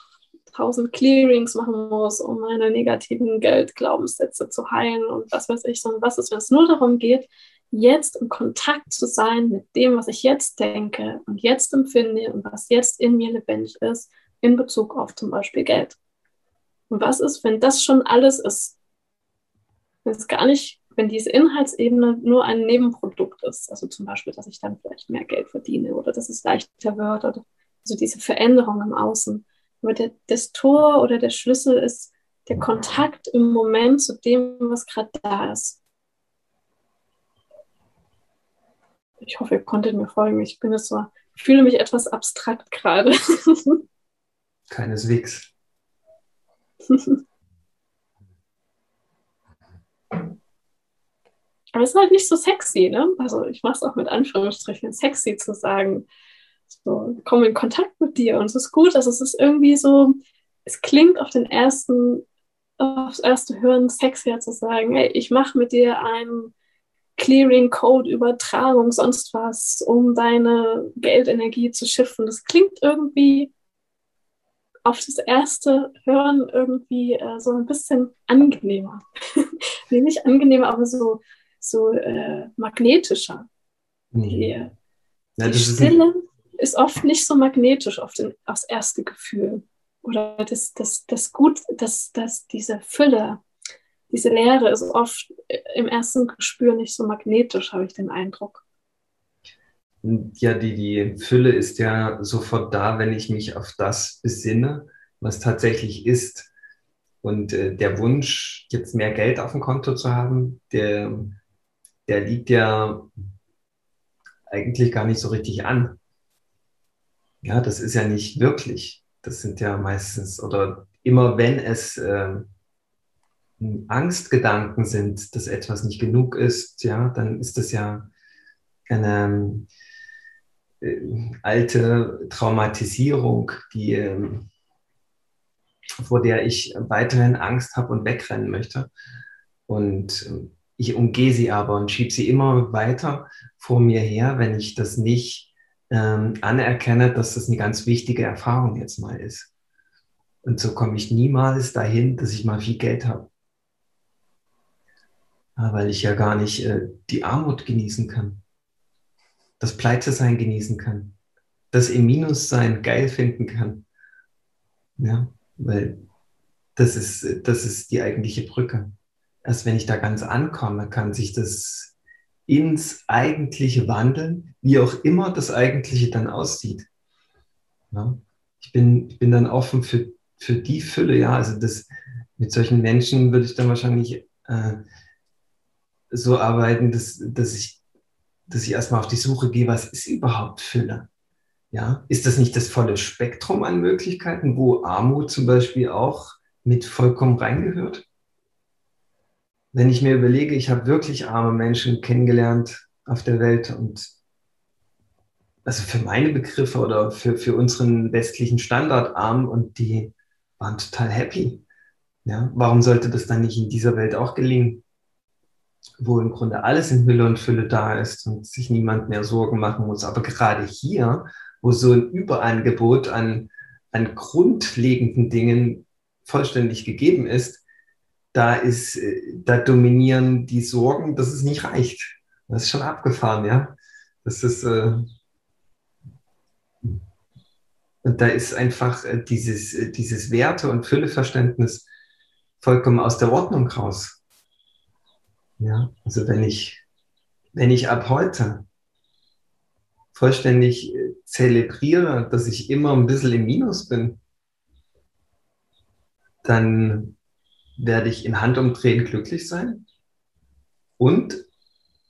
tausend Clearings machen muss, um meine negativen Geldglaubenssätze zu heilen und was weiß ich, sondern was ist, wenn es nur darum geht, jetzt im Kontakt zu sein mit dem, was ich jetzt denke und jetzt empfinde und was jetzt in mir lebendig ist, in Bezug auf zum Beispiel Geld. Und was ist, wenn das schon alles ist? Wenn es gar nicht, wenn diese Inhaltsebene nur ein Nebenprodukt ist, also zum Beispiel, dass ich dann vielleicht mehr Geld verdiene oder dass es leichter wird oder also diese Veränderung im Außen. Aber der, das Tor oder der Schlüssel ist der Kontakt im Moment zu dem, was gerade da ist. Ich hoffe, ihr konntet mir folgen. Ich bin jetzt so, fühle mich etwas abstrakt gerade. Keineswegs. Aber es ist halt nicht so sexy, ne? Also ich mache es auch mit Anführungsstrichen, sexy zu sagen, so, komm in Kontakt mit dir und es ist gut, also es ist irgendwie so, es klingt auf den ersten, aufs erste Hören sexier zu sagen, hey, ich mache mit dir einen Clearing, Code, Übertragung, sonst was, um deine Geldenergie zu schiffen. Das klingt irgendwie auf das erste Hören irgendwie äh, so ein bisschen angenehmer. nee, nicht angenehmer, aber so, so äh, magnetischer. Mhm. Die, ja, die Stille ist, oft nicht so magnetisch auf den, aufs erste Gefühl. Oder das, das, das Gut, das, das, diese Fülle, diese Leere ist oft im ersten Gespür nicht so magnetisch, habe ich den Eindruck. Ja, die, die Fülle ist ja sofort da, wenn ich mich auf das besinne, was tatsächlich ist. Und äh, der Wunsch, jetzt mehr Geld auf dem Konto zu haben, der, der liegt ja eigentlich gar nicht so richtig an. Ja, das ist ja nicht wirklich. Das sind ja meistens, oder immer wenn es äh, Angstgedanken sind, dass etwas nicht genug ist, ja, dann ist das ja eine äh, alte Traumatisierung, die, äh, vor der ich weiterhin Angst habe und wegrennen möchte. Und äh, ich umgehe sie aber und schiebe sie immer weiter vor mir her, wenn ich das nicht ähm, anerkenne, dass das eine ganz wichtige Erfahrung jetzt mal ist. Und so komme ich niemals dahin, dass ich mal viel Geld habe. Weil ich ja gar nicht äh, die Armut genießen kann, das Pleite-Sein genießen kann, das im Minus-Sein geil finden kann. Ja, weil das ist, das ist die eigentliche Brücke. Erst wenn ich da ganz ankomme, kann sich das ins Eigentliche wandeln, wie auch immer das Eigentliche dann aussieht. Ja, ich, bin, bin dann offen für, für die Fülle, ja, also das, mit solchen Menschen würde ich dann wahrscheinlich äh, so arbeiten, dass, dass, ich, dass ich erstmal auf die Suche gehe, was ist überhaupt Fülle? Ja, ist das nicht das volle Spektrum an Möglichkeiten, wo Armut zum Beispiel auch mit vollkommen reingehört? Wenn ich mir überlege, ich habe wirklich arme Menschen kennengelernt auf der Welt und also für meine Begriffe oder für, für unseren westlichen Standard arm und die waren total happy. Ja, warum sollte das dann nicht in dieser Welt auch gelingen? wo im Grunde alles in Hülle und Fülle da ist und sich niemand mehr Sorgen machen muss. Aber gerade hier, wo so ein Überangebot an, an grundlegenden Dingen vollständig gegeben ist, da ist, da dominieren die Sorgen, dass es nicht reicht. Das ist schon abgefahren, ja. Das ist, äh, und da ist einfach äh, dieses, äh, dieses Werte- und Fülleverständnis vollkommen aus der Ordnung raus. Ja, also wenn ich, wenn ich ab heute vollständig äh, zelebriere, dass ich immer ein bisschen im Minus bin, dann werde ich in Handumdrehen glücklich sein. Und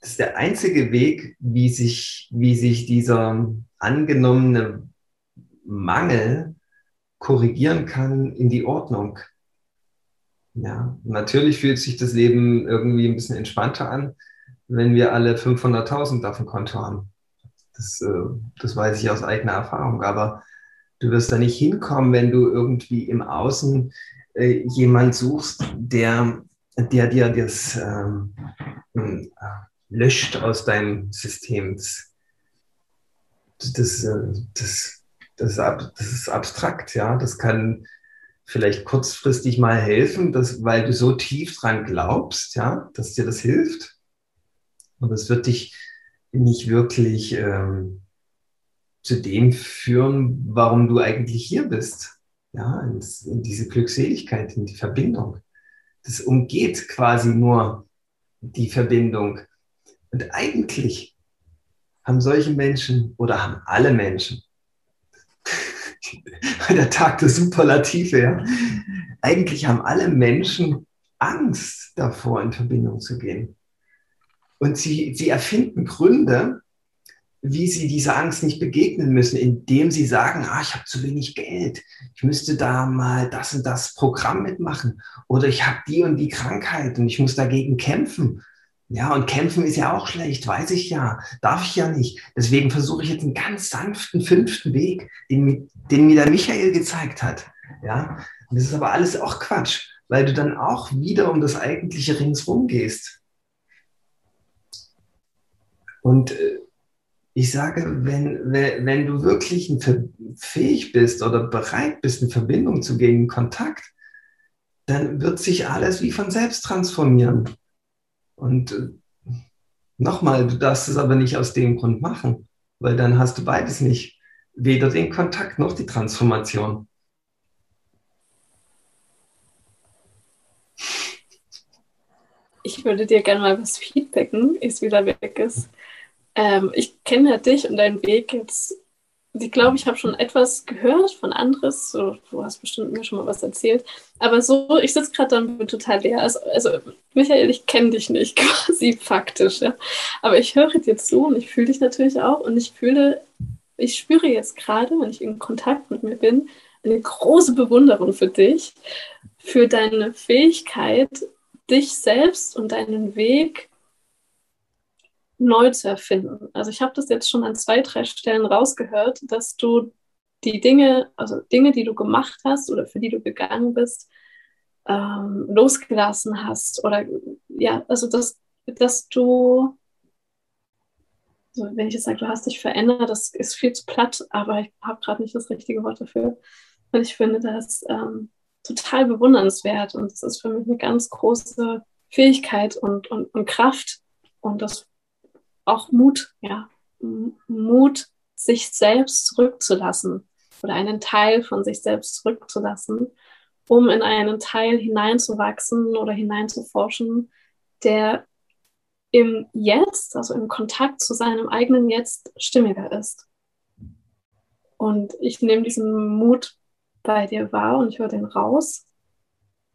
das ist der einzige Weg, wie sich, wie sich dieser angenommene Mangel korrigieren kann in die Ordnung. Ja, natürlich fühlt sich das Leben irgendwie ein bisschen entspannter an, wenn wir alle 500.000 auf dem Konto haben. Das, äh, das weiß ich aus eigener Erfahrung. Aber du wirst da nicht hinkommen, wenn du irgendwie im Außen äh, jemand suchst, der, der dir das ähm, äh, löscht aus deinem System. Das, das, äh, das, das, das ist abstrakt, ja. Das kann vielleicht kurzfristig mal helfen, dass, weil du so tief dran glaubst, ja, dass dir das hilft. Aber es wird dich nicht wirklich ähm, zu dem führen, warum du eigentlich hier bist. Ja, in, in diese Glückseligkeit, in die Verbindung. Das umgeht quasi nur die Verbindung. Und eigentlich haben solche Menschen oder haben alle Menschen, der Tag der Superlative, ja, eigentlich haben alle Menschen Angst davor, in Verbindung zu gehen. Und sie, sie erfinden Gründe, wie sie dieser Angst nicht begegnen müssen, indem sie sagen, ah, ich habe zu wenig Geld, ich müsste da mal das und das Programm mitmachen oder ich habe die und die Krankheit und ich muss dagegen kämpfen. Ja, und kämpfen ist ja auch schlecht, weiß ich ja, darf ich ja nicht. Deswegen versuche ich jetzt einen ganz sanften fünften Weg, den, den mir der Michael gezeigt hat. Ja, und das ist aber alles auch Quatsch, weil du dann auch wieder um das eigentliche ringsrum gehst. Und äh, ich sage, wenn, wenn du wirklich fähig bist oder bereit bist, in Verbindung zu gehen, in Kontakt, dann wird sich alles wie von selbst transformieren. Und äh, nochmal, du darfst es aber nicht aus dem Grund machen, weil dann hast du beides nicht. Weder den Kontakt noch die Transformation. Ich würde dir gerne mal was feedbacken, ist wieder weg ist. Ähm, ich kenne ja dich und deinen Weg jetzt. Ich glaube, ich habe schon etwas gehört von anderes. So, du hast bestimmt mir schon mal was erzählt. Aber so, ich sitze gerade dann total leer. Also, also Michael, ich kenne dich nicht quasi faktisch. Ja. Aber ich höre dir zu und ich fühle dich natürlich auch. Und ich fühle, ich spüre jetzt gerade, wenn ich in Kontakt mit mir bin, eine große Bewunderung für dich, für deine Fähigkeit, dich selbst und deinen Weg neu zu erfinden. Also ich habe das jetzt schon an zwei, drei Stellen rausgehört, dass du die Dinge, also Dinge, die du gemacht hast oder für die du gegangen bist, ähm, losgelassen hast. Oder ja, also dass, dass du, also wenn ich jetzt sage, du hast dich verändert, das ist viel zu platt, aber ich habe gerade nicht das richtige Wort dafür. Und ich finde das ähm, total bewundernswert und es ist für mich eine ganz große Fähigkeit und, und, und Kraft. Und das auch Mut, ja, Mut, sich selbst zurückzulassen oder einen Teil von sich selbst zurückzulassen, um in einen Teil hineinzuwachsen oder hineinzuforschen, der im Jetzt, also im Kontakt zu seinem eigenen Jetzt stimmiger ist. Und ich nehme diesen Mut bei dir wahr und ich höre den raus.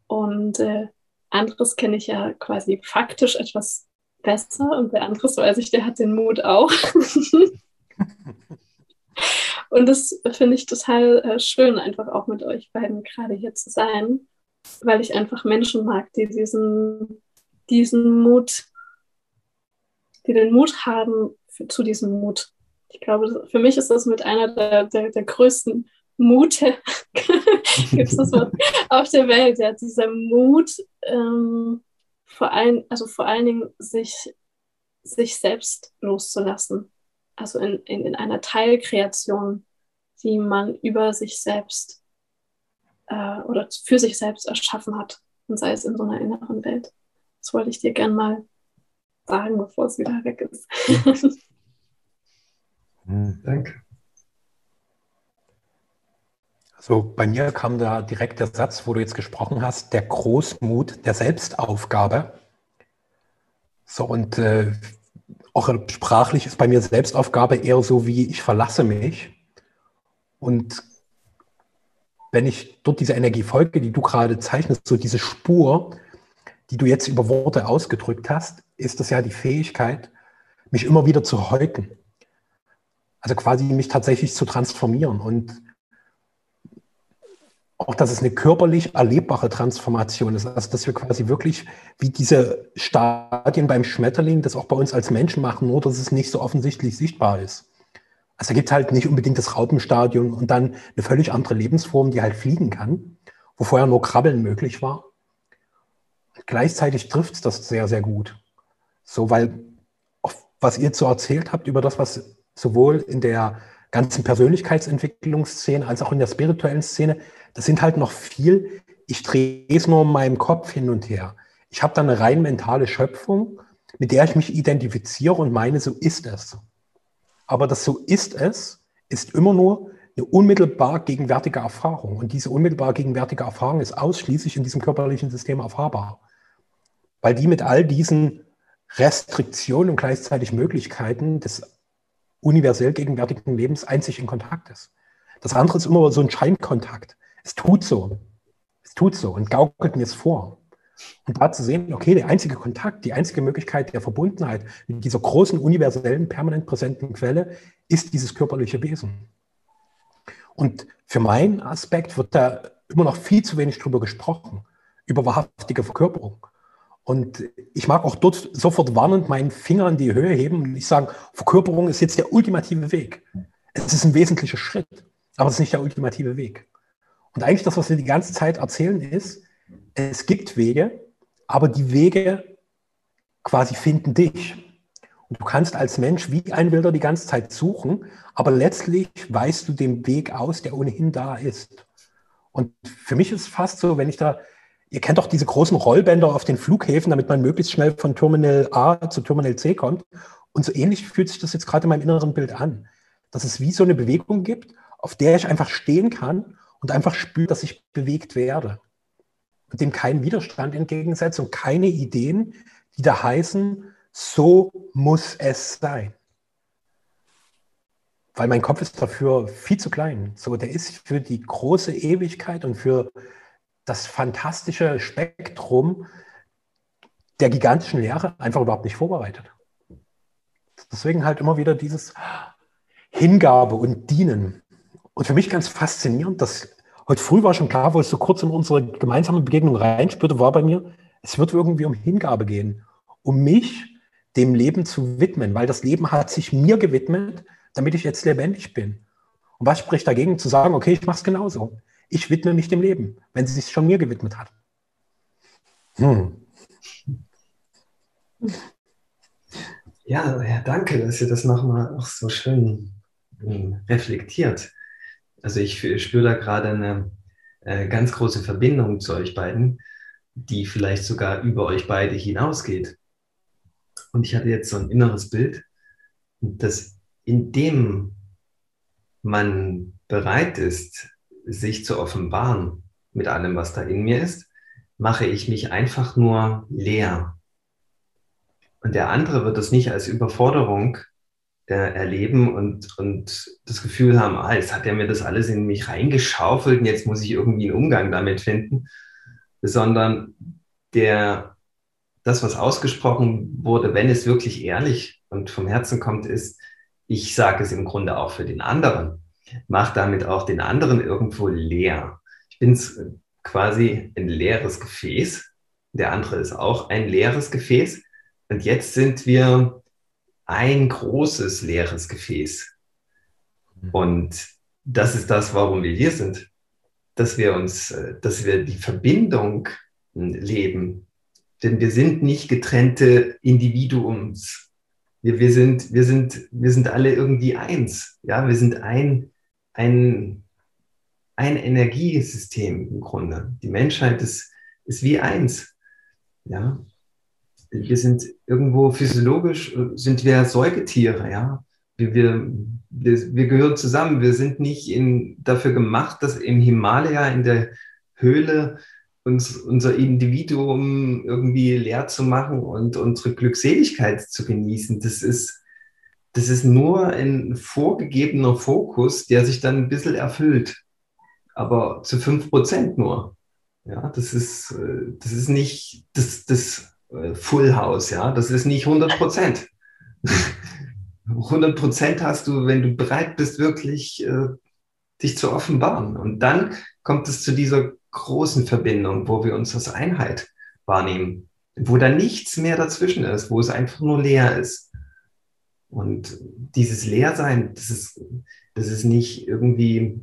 Und äh, anderes kenne ich ja quasi faktisch etwas besser und der andere, so weiß ich, der hat den Mut auch. und das finde ich total äh, schön, einfach auch mit euch beiden gerade hier zu sein, weil ich einfach Menschen mag, die diesen, diesen Mut, die den Mut haben für, zu diesem Mut. Ich glaube, für mich ist das mit einer der, der, der größten Mute, gibt es das Wort, auf der Welt. Ja, dieser Mut, ähm, vor allen, also vor allen Dingen sich, sich selbst loszulassen. Also in, in, in einer Teilkreation, die man über sich selbst äh, oder für sich selbst erschaffen hat. Und sei es in so einer inneren Welt. Das wollte ich dir gern mal sagen, bevor es wieder weg ist. Danke. So, bei mir kam da direkt der Satz, wo du jetzt gesprochen hast, der Großmut der Selbstaufgabe. So, und äh, auch sprachlich ist bei mir Selbstaufgabe eher so wie ich verlasse mich. Und wenn ich dort diese Energie folge, die du gerade zeichnest, so diese Spur, die du jetzt über Worte ausgedrückt hast, ist das ja die Fähigkeit, mich immer wieder zu häuten. Also quasi mich tatsächlich zu transformieren. Und auch, dass es eine körperlich erlebbare Transformation ist. Also, dass wir quasi wirklich wie diese Stadien beim Schmetterling das auch bei uns als Menschen machen, nur dass es nicht so offensichtlich sichtbar ist. Also da gibt es halt nicht unbedingt das Raupenstadion und dann eine völlig andere Lebensform, die halt fliegen kann, wo vorher nur Krabbeln möglich war. Gleichzeitig trifft es das sehr, sehr gut. So, weil was ihr so erzählt habt über das, was sowohl in der ganzen Persönlichkeitsentwicklungsszene als auch in der spirituellen Szene das sind halt noch viel, ich drehe es nur in meinem Kopf hin und her. Ich habe da eine rein mentale Schöpfung, mit der ich mich identifiziere und meine, so ist es. Aber das so ist es, ist immer nur eine unmittelbar gegenwärtige Erfahrung. Und diese unmittelbar gegenwärtige Erfahrung ist ausschließlich in diesem körperlichen System erfahrbar. Weil die mit all diesen Restriktionen und gleichzeitig Möglichkeiten des universell gegenwärtigen Lebens einzig in Kontakt ist. Das andere ist immer so ein Scheinkontakt. Es tut so. Es tut so und gaukelt mir es vor. Und da zu sehen, okay, der einzige Kontakt, die einzige Möglichkeit der Verbundenheit mit dieser großen, universellen, permanent präsenten Quelle ist dieses körperliche Wesen. Und für meinen Aspekt wird da immer noch viel zu wenig drüber gesprochen, über wahrhaftige Verkörperung. Und ich mag auch dort sofort warnend meinen Finger in die Höhe heben und nicht sagen, Verkörperung ist jetzt der ultimative Weg. Es ist ein wesentlicher Schritt, aber es ist nicht der ultimative Weg. Und eigentlich das, was wir die ganze Zeit erzählen, ist, es gibt Wege, aber die Wege quasi finden dich. Und du kannst als Mensch wie ein Wilder die ganze Zeit suchen, aber letztlich weißt du den Weg aus, der ohnehin da ist. Und für mich ist es fast so, wenn ich da, ihr kennt doch diese großen Rollbänder auf den Flughäfen, damit man möglichst schnell von Terminal A zu Terminal C kommt. Und so ähnlich fühlt sich das jetzt gerade in meinem inneren Bild an. Dass es wie so eine Bewegung gibt, auf der ich einfach stehen kann und einfach spüre, dass ich bewegt werde dem keinen Widerstand entgegensetzt und keine Ideen, die da heißen, so muss es sein. Weil mein Kopf ist dafür viel zu klein. So, der ist für die große Ewigkeit und für das fantastische Spektrum der gigantischen Lehre einfach überhaupt nicht vorbereitet. Deswegen halt immer wieder dieses Hingabe und Dienen. Und für mich ganz faszinierend, dass Heute früh war schon klar, wo ich so kurz in unsere gemeinsame Begegnung reinspürte, war bei mir, es wird irgendwie um Hingabe gehen, um mich dem Leben zu widmen, weil das Leben hat sich mir gewidmet, damit ich jetzt lebendig bin. Und was spricht dagegen, zu sagen, okay, ich mache es genauso. Ich widme mich dem Leben, wenn sie sich schon mir gewidmet hat. Hm. Ja, ja, danke, dass ihr das nochmal auch so schön hm, reflektiert. Also ich spüre da gerade eine äh, ganz große Verbindung zu euch beiden, die vielleicht sogar über euch beide hinausgeht. Und ich hatte jetzt so ein inneres Bild, dass indem man bereit ist, sich zu offenbaren mit allem, was da in mir ist, mache ich mich einfach nur leer. Und der andere wird das nicht als Überforderung äh, erleben und, und das Gefühl haben, ah, jetzt hat er mir das alles in mich reingeschaufelt und jetzt muss ich irgendwie einen Umgang damit finden, sondern der, das, was ausgesprochen wurde, wenn es wirklich ehrlich und vom Herzen kommt, ist, ich sage es im Grunde auch für den anderen, mache damit auch den anderen irgendwo leer. Ich bin quasi ein leeres Gefäß, der andere ist auch ein leeres Gefäß. Und jetzt sind wir ein großes leeres Gefäß. Mhm. Und das ist das, warum wir hier sind, dass wir uns, äh, dass wir die Verbindung leben. Denn wir sind nicht getrennte Individuums. Wir, wir, sind, wir, sind, wir sind alle irgendwie eins. Ja, wir sind ein, ein, ein Energiesystem im Grunde. Die Menschheit ist, ist wie eins. Ja, wir sind irgendwo physiologisch, sind wir Säugetiere, ja. Wir, wir, wir, wir gehören zusammen. Wir sind nicht in, dafür gemacht, dass im Himalaya, in der Höhle, uns, unser Individuum irgendwie leer zu machen und unsere Glückseligkeit zu genießen. Das ist, das ist nur ein vorgegebener Fokus, der sich dann ein bisschen erfüllt. Aber zu fünf Prozent nur. Ja, das ist, äh, das ist nicht, das, das äh, Full House, ja. Das ist nicht 100 Prozent. 100 Prozent hast du, wenn du bereit bist, wirklich äh, dich zu offenbaren. Und dann kommt es zu dieser großen Verbindung, wo wir uns als Einheit wahrnehmen, wo da nichts mehr dazwischen ist, wo es einfach nur leer ist. Und dieses Leersein, das ist, das ist nicht irgendwie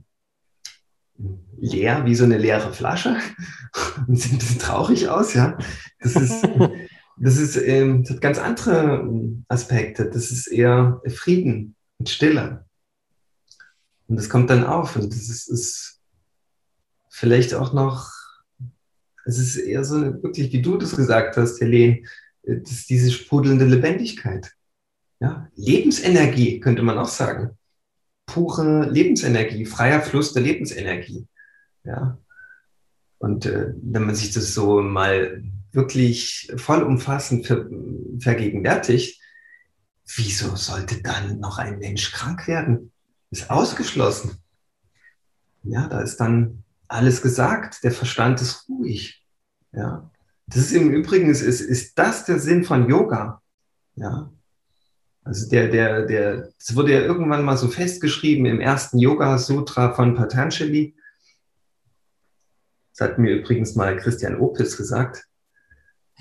leer wie so eine leere Flasche und sieht ein bisschen traurig aus, ja. Das ist, das ist, ähm, das hat ganz andere ähm, Aspekte. Das ist eher Frieden und Stille. Und das kommt dann auf und das ist, ist vielleicht auch noch, es ist eher so wirklich, wie du das gesagt hast, Helene, äh, das ist diese sprudelnde Lebendigkeit. Ja? Lebensenergie, könnte man auch sagen. pure Lebensenergie, freier Fluss der Lebensenergie. Ja. Und äh, wenn man sich das so mal wirklich vollumfassend ver vergegenwärtigt, wieso sollte dann noch ein Mensch krank werden? Ist ausgeschlossen. Ja, da ist dann alles gesagt. Der Verstand ist ruhig. Ja. Das ist im Übrigen, ist, ist, das der Sinn von Yoga. Ja. Also der, der, der, das wurde ja irgendwann mal so festgeschrieben im ersten Yoga Sutra von Patanjali. Das hat mir übrigens mal Christian Opitz gesagt.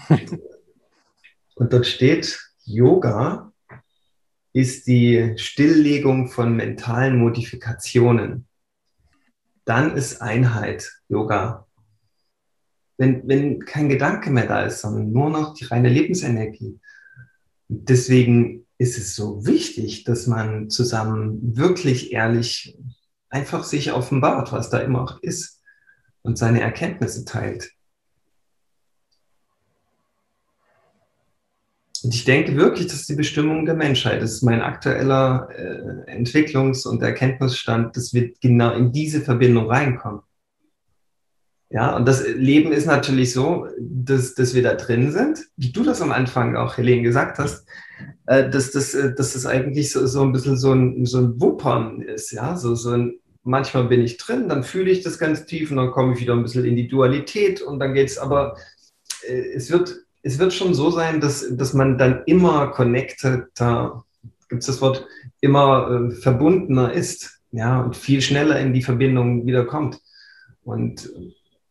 Und dort steht, Yoga ist die Stilllegung von mentalen Modifikationen. Dann ist Einheit Yoga. Wenn, wenn kein Gedanke mehr da ist, sondern nur noch die reine Lebensenergie. Deswegen ist es so wichtig, dass man zusammen wirklich ehrlich einfach sich offenbart, was da immer auch ist und seine Erkenntnisse teilt. Und ich denke wirklich, dass die Bestimmung der Menschheit, das ist mein aktueller äh, Entwicklungs- und Erkenntnisstand, dass wir genau in diese Verbindung reinkommen. Ja, und das Leben ist natürlich so, dass, dass wir da drin sind, wie du das am Anfang auch, Helene, gesagt hast, äh, dass, dass, äh, dass das eigentlich so, so ein bisschen so ein, so ein Wuppern ist, ja, so, so ein, manchmal bin ich drin, dann fühle ich das ganz tief und dann komme ich wieder ein bisschen in die Dualität und dann geht es aber, äh, es wird es wird schon so sein, dass, dass man dann immer connected, gibt es das Wort, immer äh, verbundener ist, ja, und viel schneller in die Verbindung wieder kommt. Und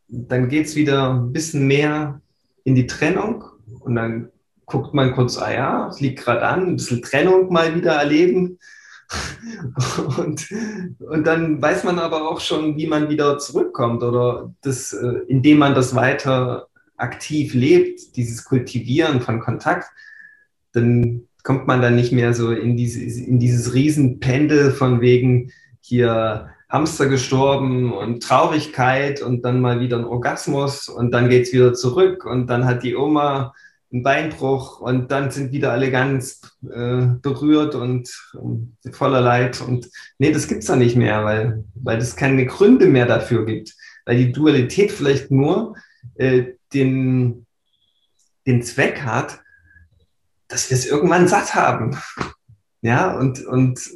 dann geht es wieder ein bisschen mehr in die Trennung und dann guckt man kurz, ah ja, es liegt gerade an, ein bisschen Trennung mal wieder erleben. Und, und dann weiß man aber auch schon, wie man wieder zurückkommt oder das, äh, indem man das weiter aktiv lebt, dieses Kultivieren von Kontakt, dann kommt man dann nicht mehr so in, diese, in dieses Riesenpendel von wegen hier Hamster gestorben und Traurigkeit und dann mal wieder ein Orgasmus und dann geht es wieder zurück und dann hat die Oma einen Beinbruch und dann sind wieder alle ganz äh, berührt und äh, voller Leid. Und nee, das gibt es da nicht mehr, weil, weil es keine Gründe mehr dafür gibt. Weil die Dualität vielleicht nur äh, den, den Zweck hat, dass wir es irgendwann satt haben. Ja, und, und,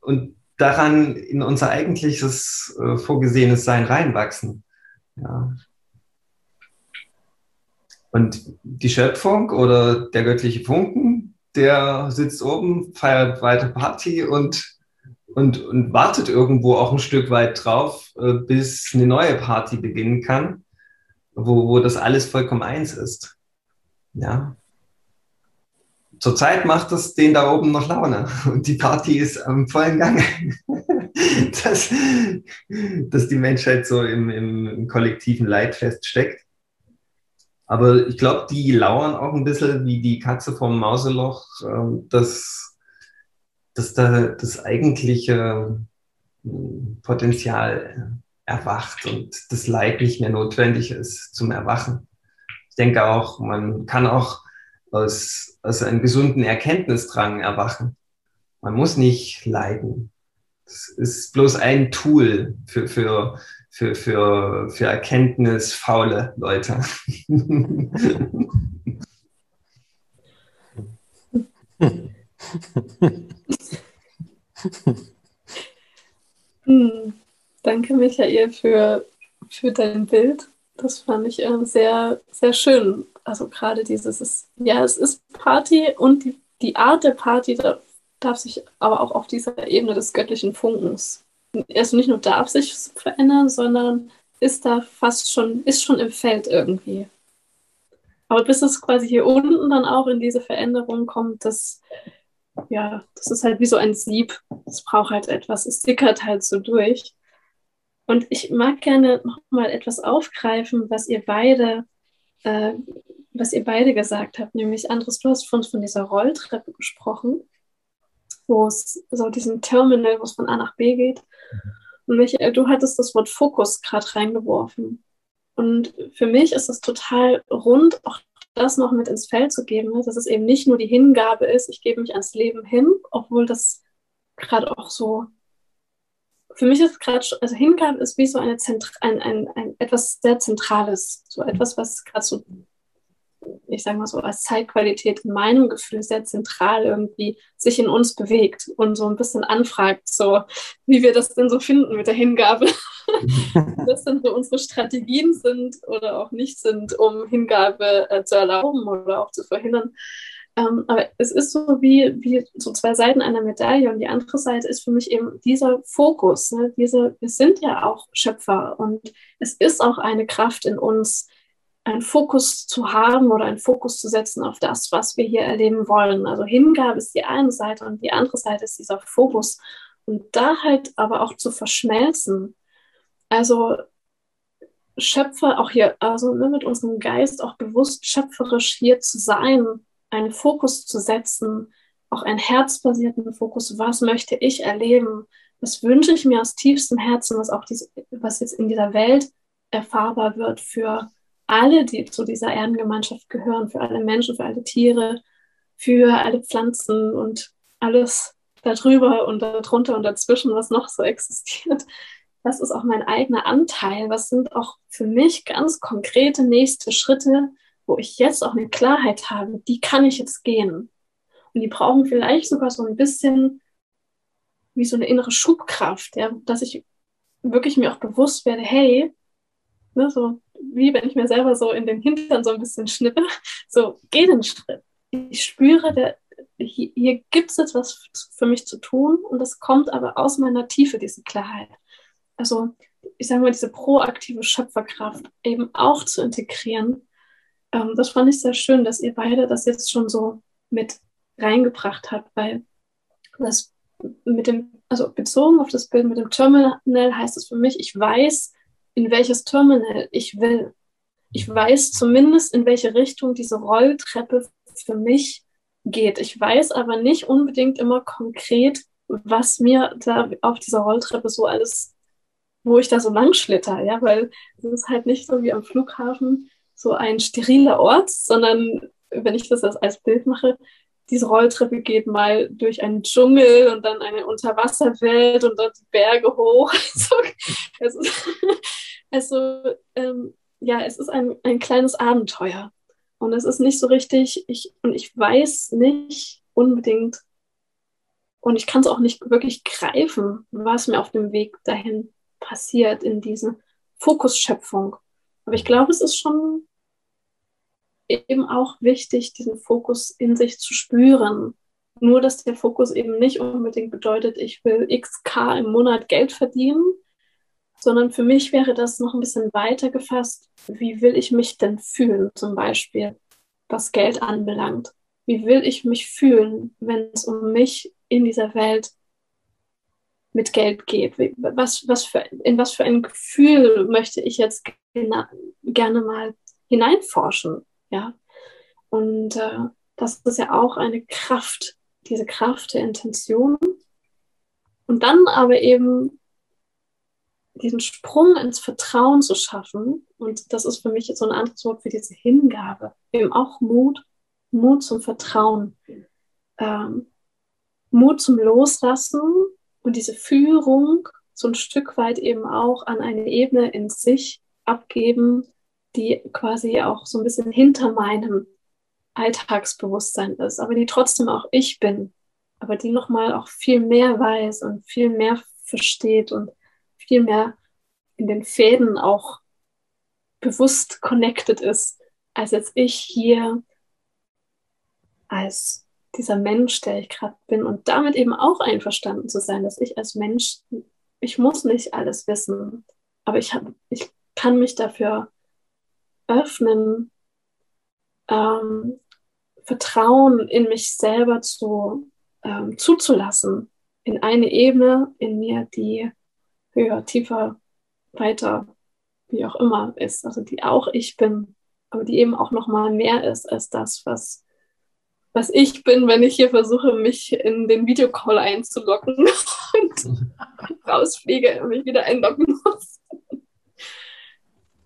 und daran in unser eigentliches äh, vorgesehenes Sein reinwachsen. Ja. Und die Schöpfung oder der göttliche Funken, der sitzt oben, feiert weiter Party und, und, und wartet irgendwo auch ein Stück weit drauf, äh, bis eine neue Party beginnen kann wo, wo das alles vollkommen eins ist. Ja. Zurzeit macht das den da oben noch Laune und die Party ist am vollen Gange. dass, dass die Menschheit so im, im, im kollektiven Leid feststeckt. Aber ich glaube, die lauern auch ein bisschen wie die Katze vom Mauseloch, ähm, dass, dass da das eigentliche hm, Potenzial erwacht und das Leid nicht mehr notwendig ist zum Erwachen. Ich denke auch, man kann auch aus, aus einem gesunden Erkenntnisdrang erwachen. Man muss nicht leiden. Das ist bloß ein Tool für, für, für, für, für erkenntnisfaule Leute. hm. Danke, Michael, für, für dein Bild. Das fand ich äh, sehr, sehr schön. Also gerade dieses, ist, ja, es ist Party und die, die Art der Party darf, darf sich aber auch auf dieser Ebene des göttlichen Funkens. Also nicht nur darf sich verändern, sondern ist da fast schon, ist schon im Feld irgendwie. Aber bis es quasi hier unten dann auch in diese Veränderung kommt, das, ja, das ist halt wie so ein Sieb. Es braucht halt etwas, es dickert halt so durch. Und ich mag gerne noch mal etwas aufgreifen, was ihr beide, äh, was ihr beide gesagt habt. Nämlich, Andres, du hast von, von dieser Rolltreppe gesprochen, wo es so diesen Terminal, wo es von A nach B geht. Und Michael, du hattest das Wort Fokus gerade reingeworfen. Und für mich ist es total rund, auch das noch mit ins Feld zu geben, dass es eben nicht nur die Hingabe ist, ich gebe mich ans Leben hin, obwohl das gerade auch so für mich ist gerade, also Hingabe ist wie so eine Zentra ein, ein, ein etwas sehr Zentrales, so etwas, was gerade so, ich sage mal so, als Zeitqualität in meinem Gefühl sehr zentral irgendwie sich in uns bewegt und so ein bisschen anfragt, so wie wir das denn so finden mit der Hingabe. was denn so unsere Strategien sind oder auch nicht sind, um Hingabe äh, zu erlauben oder auch zu verhindern. Ähm, aber es ist so wie, wie so zwei Seiten einer Medaille und die andere Seite ist für mich eben dieser Fokus. Ne? Diese, wir sind ja auch Schöpfer und es ist auch eine Kraft in uns, einen Fokus zu haben oder einen Fokus zu setzen auf das, was wir hier erleben wollen. Also Hingabe ist die eine Seite und die andere Seite ist dieser Fokus. Und da halt aber auch zu verschmelzen. Also Schöpfer, auch hier, also ne, mit unserem Geist auch bewusst schöpferisch hier zu sein einen Fokus zu setzen, auch einen herzbasierten Fokus, was möchte ich erleben, was wünsche ich mir aus tiefstem Herzen, was auch diese, was jetzt in dieser Welt erfahrbar wird für alle, die zu dieser Erdengemeinschaft gehören, für alle Menschen, für alle Tiere, für alle Pflanzen und alles darüber und darunter und dazwischen, was noch so existiert. Was ist auch mein eigener Anteil? Was sind auch für mich ganz konkrete nächste Schritte, wo ich jetzt auch eine Klarheit habe, die kann ich jetzt gehen. Und die brauchen vielleicht sogar so ein bisschen wie so eine innere Schubkraft, ja, dass ich wirklich mir auch bewusst werde, hey, ne, so wie wenn ich mir selber so in den Hintern so ein bisschen schnippe, so geh den Schritt. Ich spüre, der, hier, hier gibt es etwas für mich zu tun und das kommt aber aus meiner Tiefe, diese Klarheit. Also ich sage mal, diese proaktive Schöpferkraft eben auch zu integrieren ähm, das fand ich sehr schön, dass ihr beide das jetzt schon so mit reingebracht habt, weil das mit dem, also bezogen auf das Bild mit dem Terminal heißt es für mich, ich weiß, in welches Terminal ich will. Ich weiß zumindest, in welche Richtung diese Rolltreppe für mich geht. Ich weiß aber nicht unbedingt immer konkret, was mir da auf dieser Rolltreppe so alles, wo ich da so lang schlitter, ja, weil es ist halt nicht so wie am Flughafen, so ein steriler Ort, sondern wenn ich das als Bild mache, diese Rolltreppe geht mal durch einen Dschungel und dann eine Unterwasserwelt und dann die Berge hoch. also, also ähm, ja, es ist ein, ein kleines Abenteuer. Und es ist nicht so richtig, ich, und ich weiß nicht unbedingt, und ich kann es auch nicht wirklich greifen, was mir auf dem Weg dahin passiert in diese Fokusschöpfung. Aber ich glaube, es ist schon eben auch wichtig, diesen Fokus in sich zu spüren. Nur, dass der Fokus eben nicht unbedingt bedeutet, ich will xk im Monat Geld verdienen, sondern für mich wäre das noch ein bisschen weiter gefasst. Wie will ich mich denn fühlen, zum Beispiel, was Geld anbelangt? Wie will ich mich fühlen, wenn es um mich in dieser Welt mit Geld geht? Was, was für, in was für ein Gefühl möchte ich jetzt gerne mal hineinforschen? Ja. Und äh, das ist ja auch eine Kraft, diese Kraft der Intention. Und dann aber eben diesen Sprung ins Vertrauen zu schaffen. Und das ist für mich so ein anderes Wort für diese Hingabe. Eben auch Mut, Mut zum Vertrauen, ähm, Mut zum Loslassen und diese Führung so ein Stück weit eben auch an eine Ebene in sich abgeben, die quasi auch so ein bisschen hinter meinem Alltagsbewusstsein ist, aber die trotzdem auch ich bin, aber die nochmal auch viel mehr weiß und viel mehr versteht und viel mehr in den Fäden auch bewusst connected ist, als jetzt ich hier als dieser Mensch, der ich gerade bin und damit eben auch einverstanden zu sein, dass ich als Mensch, ich muss nicht alles wissen, aber ich, hab, ich kann mich dafür öffnen, ähm, Vertrauen in mich selber zu, ähm, zuzulassen, in eine Ebene in mir, die höher, tiefer, weiter, wie auch immer ist, also die auch ich bin, aber die eben auch noch mal mehr ist als das, was was ich bin, wenn ich hier versuche, mich in den Videocall einzulocken und rausfliege und mich wieder einloggen muss.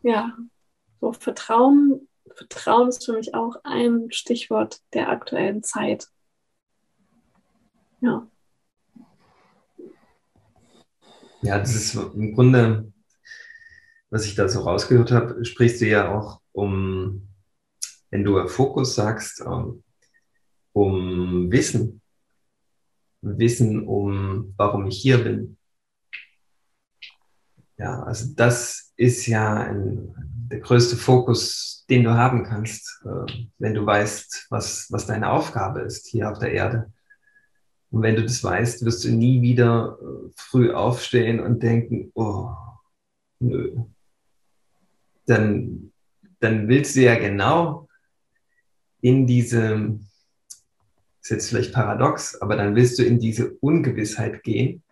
ja, so Vertrauen, Vertrauen ist für mich auch ein Stichwort der aktuellen Zeit. Ja. Ja, das ist im Grunde, was ich da so rausgehört habe, sprichst du ja auch um, wenn du Fokus sagst, ähm, um Wissen. Wissen um, warum ich hier bin. Ja, also das ist ja ein, der größte Fokus, den du haben kannst, äh, wenn du weißt, was, was deine Aufgabe ist hier auf der Erde. Und wenn du das weißt, wirst du nie wieder äh, früh aufstehen und denken, oh, nö. Dann, dann willst du ja genau in diese, ist jetzt vielleicht paradox, aber dann willst du in diese Ungewissheit gehen.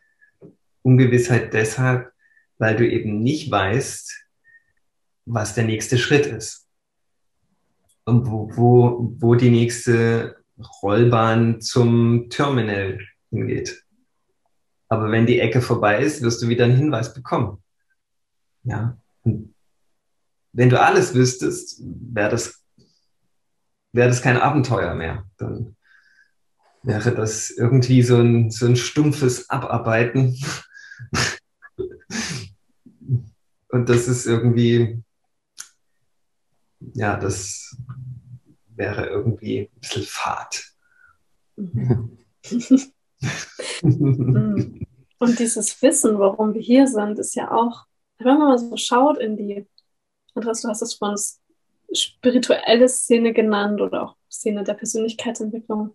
Ungewissheit deshalb, weil du eben nicht weißt, was der nächste Schritt ist. Und wo, wo, wo die nächste Rollbahn zum Terminal hingeht. Aber wenn die Ecke vorbei ist, wirst du wieder einen Hinweis bekommen. Ja. Und wenn du alles wüsstest, wäre das, wäre das kein Abenteuer mehr. Dann wäre das irgendwie so ein, so ein stumpfes Abarbeiten. Und das ist irgendwie, ja, das wäre irgendwie ein bisschen fad. Und dieses Wissen, warum wir hier sind, ist ja auch, wenn man mal so schaut in die, Andreas, du hast es von spirituelle Szene genannt oder auch Szene der Persönlichkeitsentwicklung.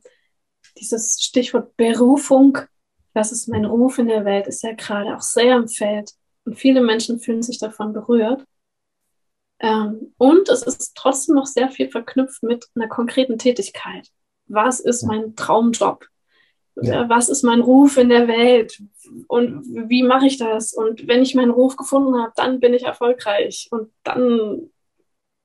Dieses Stichwort Berufung, was ist mein Ruf in der Welt, ist ja gerade auch sehr im Feld. Und viele Menschen fühlen sich davon berührt. Ähm, und es ist trotzdem noch sehr viel verknüpft mit einer konkreten Tätigkeit. Was ist mein Traumjob? Ja. Was ist mein Ruf in der Welt? Und wie mache ich das? Und wenn ich meinen Ruf gefunden habe, dann bin ich erfolgreich. Und dann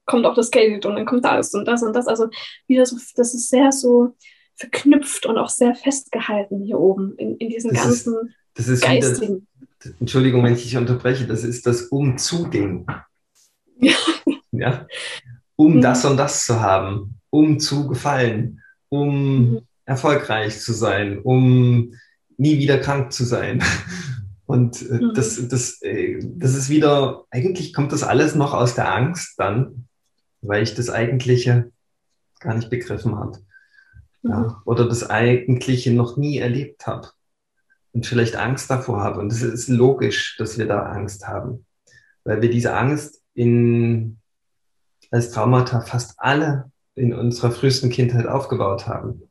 kommt auch das Geld und dann kommt das und das und das. Also wieder so, das ist sehr so verknüpft und auch sehr festgehalten hier oben in, in diesen das ganzen ist, das ist geistigen. Wieder, Entschuldigung, wenn ich dich unterbreche, das ist das Umzuding. ja? Um mhm. das und das zu haben, um zu gefallen, um mhm. erfolgreich zu sein, um nie wieder krank zu sein. Und äh, mhm. das, das, äh, das ist wieder, eigentlich kommt das alles noch aus der Angst dann, weil ich das Eigentliche gar nicht begriffen habe. Ja, mhm. oder das Eigentliche noch nie erlebt habe und vielleicht Angst davor habe. Und es ist logisch, dass wir da Angst haben, weil wir diese Angst in, als Traumata fast alle in unserer frühesten Kindheit aufgebaut haben.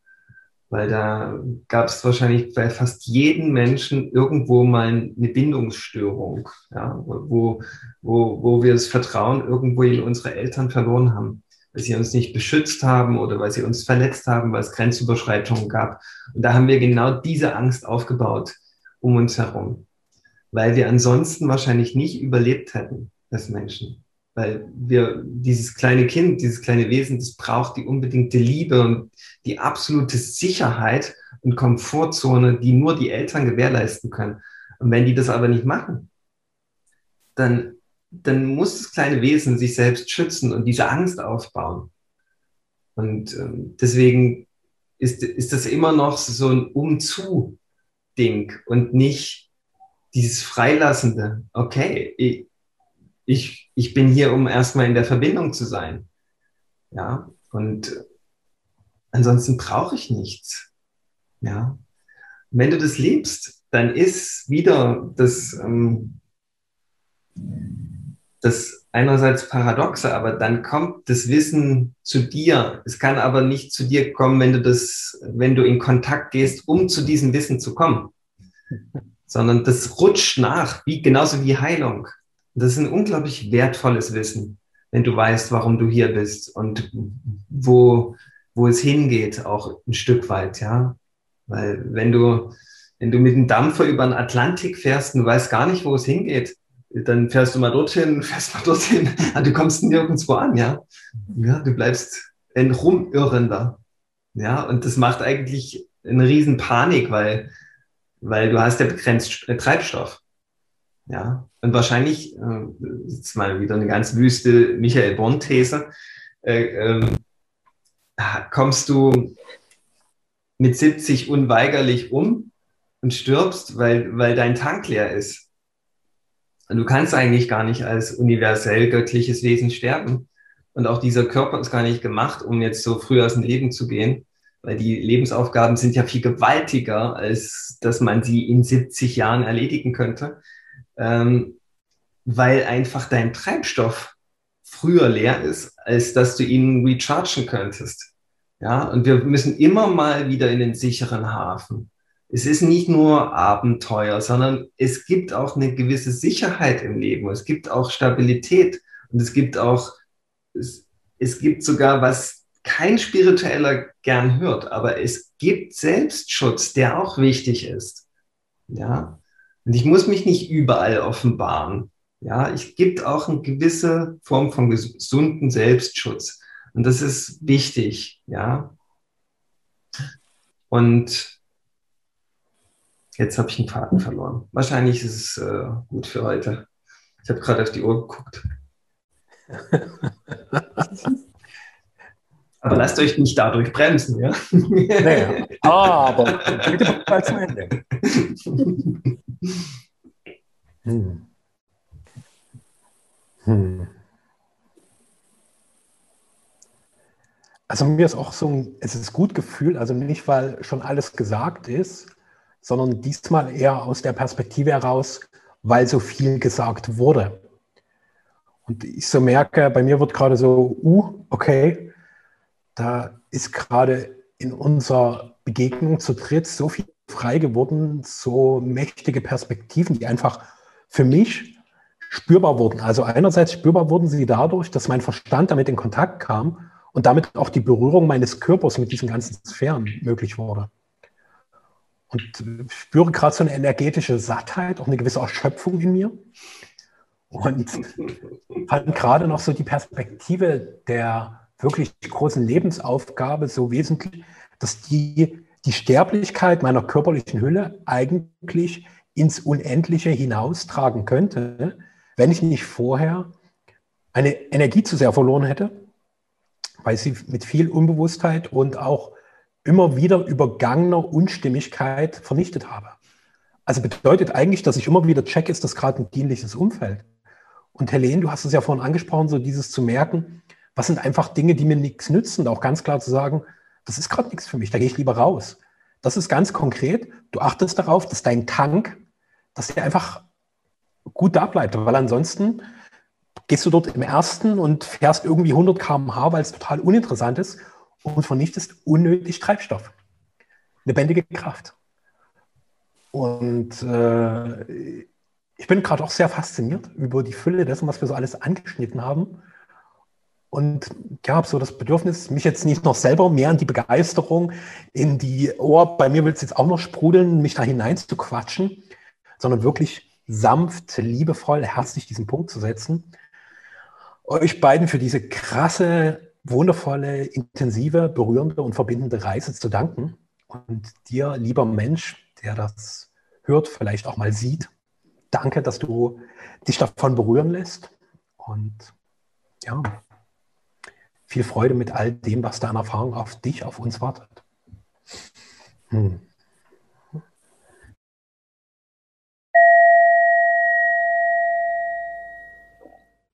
Weil da gab es wahrscheinlich bei fast jedem Menschen irgendwo mal eine Bindungsstörung, ja, wo, wo, wo wir das Vertrauen irgendwo in unsere Eltern verloren haben, weil sie uns nicht beschützt haben oder weil sie uns verletzt haben, weil es Grenzüberschreitungen gab. Und da haben wir genau diese Angst aufgebaut um uns herum, weil wir ansonsten wahrscheinlich nicht überlebt hätten als Menschen. Weil wir, dieses kleine Kind, dieses kleine Wesen, das braucht die unbedingte Liebe und die absolute Sicherheit und Komfortzone, die nur die Eltern gewährleisten können. Und wenn die das aber nicht machen, dann, dann muss das kleine Wesen sich selbst schützen und diese Angst aufbauen. Und ähm, deswegen ist, ist das immer noch so ein Umzu-Ding und nicht dieses Freilassende. Okay, ich, ich, ich bin hier, um erstmal in der Verbindung zu sein. Ja, und ansonsten brauche ich nichts. Ja. wenn du das liebst, dann ist wieder das, ähm, das einerseits Paradoxe, aber dann kommt das Wissen zu dir. Es kann aber nicht zu dir kommen, wenn du das, wenn du in Kontakt gehst, um zu diesem Wissen zu kommen. Sondern das rutscht nach, wie, genauso wie Heilung. Das ist ein unglaublich wertvolles Wissen, wenn du weißt, warum du hier bist und wo, wo es hingeht, auch ein Stück weit, ja. Weil wenn du, wenn du mit dem Dampfer über den Atlantik fährst und du weißt gar nicht, wo es hingeht, dann fährst du mal dorthin, fährst mal dorthin, aber du kommst nirgendwo an, ja. Ja, du bleibst ein Rumirrender. Ja, und das macht eigentlich eine riesen Panik, weil, weil du hast ja begrenzt Treibstoff. Ja, und wahrscheinlich, äh, jetzt mal wieder eine ganz wüste Michael Bonn-These, äh, äh, kommst du mit 70 unweigerlich um und stirbst, weil, weil dein Tank leer ist. Du kannst eigentlich gar nicht als universell göttliches Wesen sterben. Und auch dieser Körper ist gar nicht gemacht, um jetzt so früh aus dem Leben zu gehen, weil die Lebensaufgaben sind ja viel gewaltiger, als dass man sie in 70 Jahren erledigen könnte, ähm, weil einfach dein Treibstoff früher leer ist, als dass du ihn rechargen könntest. Ja, und wir müssen immer mal wieder in den sicheren Hafen. Es ist nicht nur Abenteuer, sondern es gibt auch eine gewisse Sicherheit im Leben. Es gibt auch Stabilität und es gibt auch, es, es gibt sogar, was kein Spiritueller gern hört, aber es gibt Selbstschutz, der auch wichtig ist. Ja, und ich muss mich nicht überall offenbaren. Ja, es gibt auch eine gewisse Form von gesunden Selbstschutz. Und das ist wichtig, ja. Und jetzt habe ich einen Faden verloren. Wahrscheinlich ist es äh, gut für heute. Ich habe gerade auf die Uhr geguckt. Aber lasst euch nicht dadurch bremsen, ja? Naja, aber bitte bald zum Ende. Hm. Hm. Also mir ist auch so ein, es ist gut gefühlt, also nicht, weil schon alles gesagt ist, sondern diesmal eher aus der Perspektive heraus, weil so viel gesagt wurde. Und ich so merke, bei mir wird gerade so, uh, okay, da ist gerade in unserer Begegnung zu dritt so viel frei geworden, so mächtige Perspektiven, die einfach für mich spürbar wurden. Also einerseits spürbar wurden sie dadurch, dass mein Verstand damit in Kontakt kam und damit auch die Berührung meines Körpers mit diesen ganzen Sphären möglich wurde. Und spüre gerade so eine energetische Sattheit, auch eine gewisse Erschöpfung in mir. Und fand gerade noch so die Perspektive der wirklich großen Lebensaufgabe so wesentlich, dass die die Sterblichkeit meiner körperlichen Hülle eigentlich ins Unendliche hinaustragen könnte, wenn ich nicht vorher eine Energie zu sehr verloren hätte weil sie mit viel Unbewusstheit und auch immer wieder übergangener Unstimmigkeit vernichtet habe. Also bedeutet eigentlich, dass ich immer wieder checke, ist das gerade ein dienliches Umfeld. Und Helene, du hast es ja vorhin angesprochen, so dieses zu merken, was sind einfach Dinge, die mir nichts nützen, auch ganz klar zu sagen, das ist gerade nichts für mich, da gehe ich lieber raus. Das ist ganz konkret. Du achtest darauf, dass dein Tank, dass der einfach gut da bleibt, weil ansonsten gehst du dort im ersten und fährst irgendwie 100 km/h, weil es total uninteressant ist und vernichtest unnötig Treibstoff. Lebendige Kraft. Und äh, ich bin gerade auch sehr fasziniert über die Fülle dessen, was wir so alles angeschnitten haben. Und ja, habe so das Bedürfnis, mich jetzt nicht noch selber mehr in die Begeisterung, in die, oh, bei mir will es jetzt auch noch sprudeln, mich da hinein zu quatschen, sondern wirklich sanft, liebevoll, herzlich diesen Punkt zu setzen euch beiden für diese krasse, wundervolle, intensive, berührende und verbindende Reise zu danken. Und dir, lieber Mensch, der das hört, vielleicht auch mal sieht, danke, dass du dich davon berühren lässt. Und ja, viel Freude mit all dem, was an Erfahrung auf dich, auf uns wartet. Hm.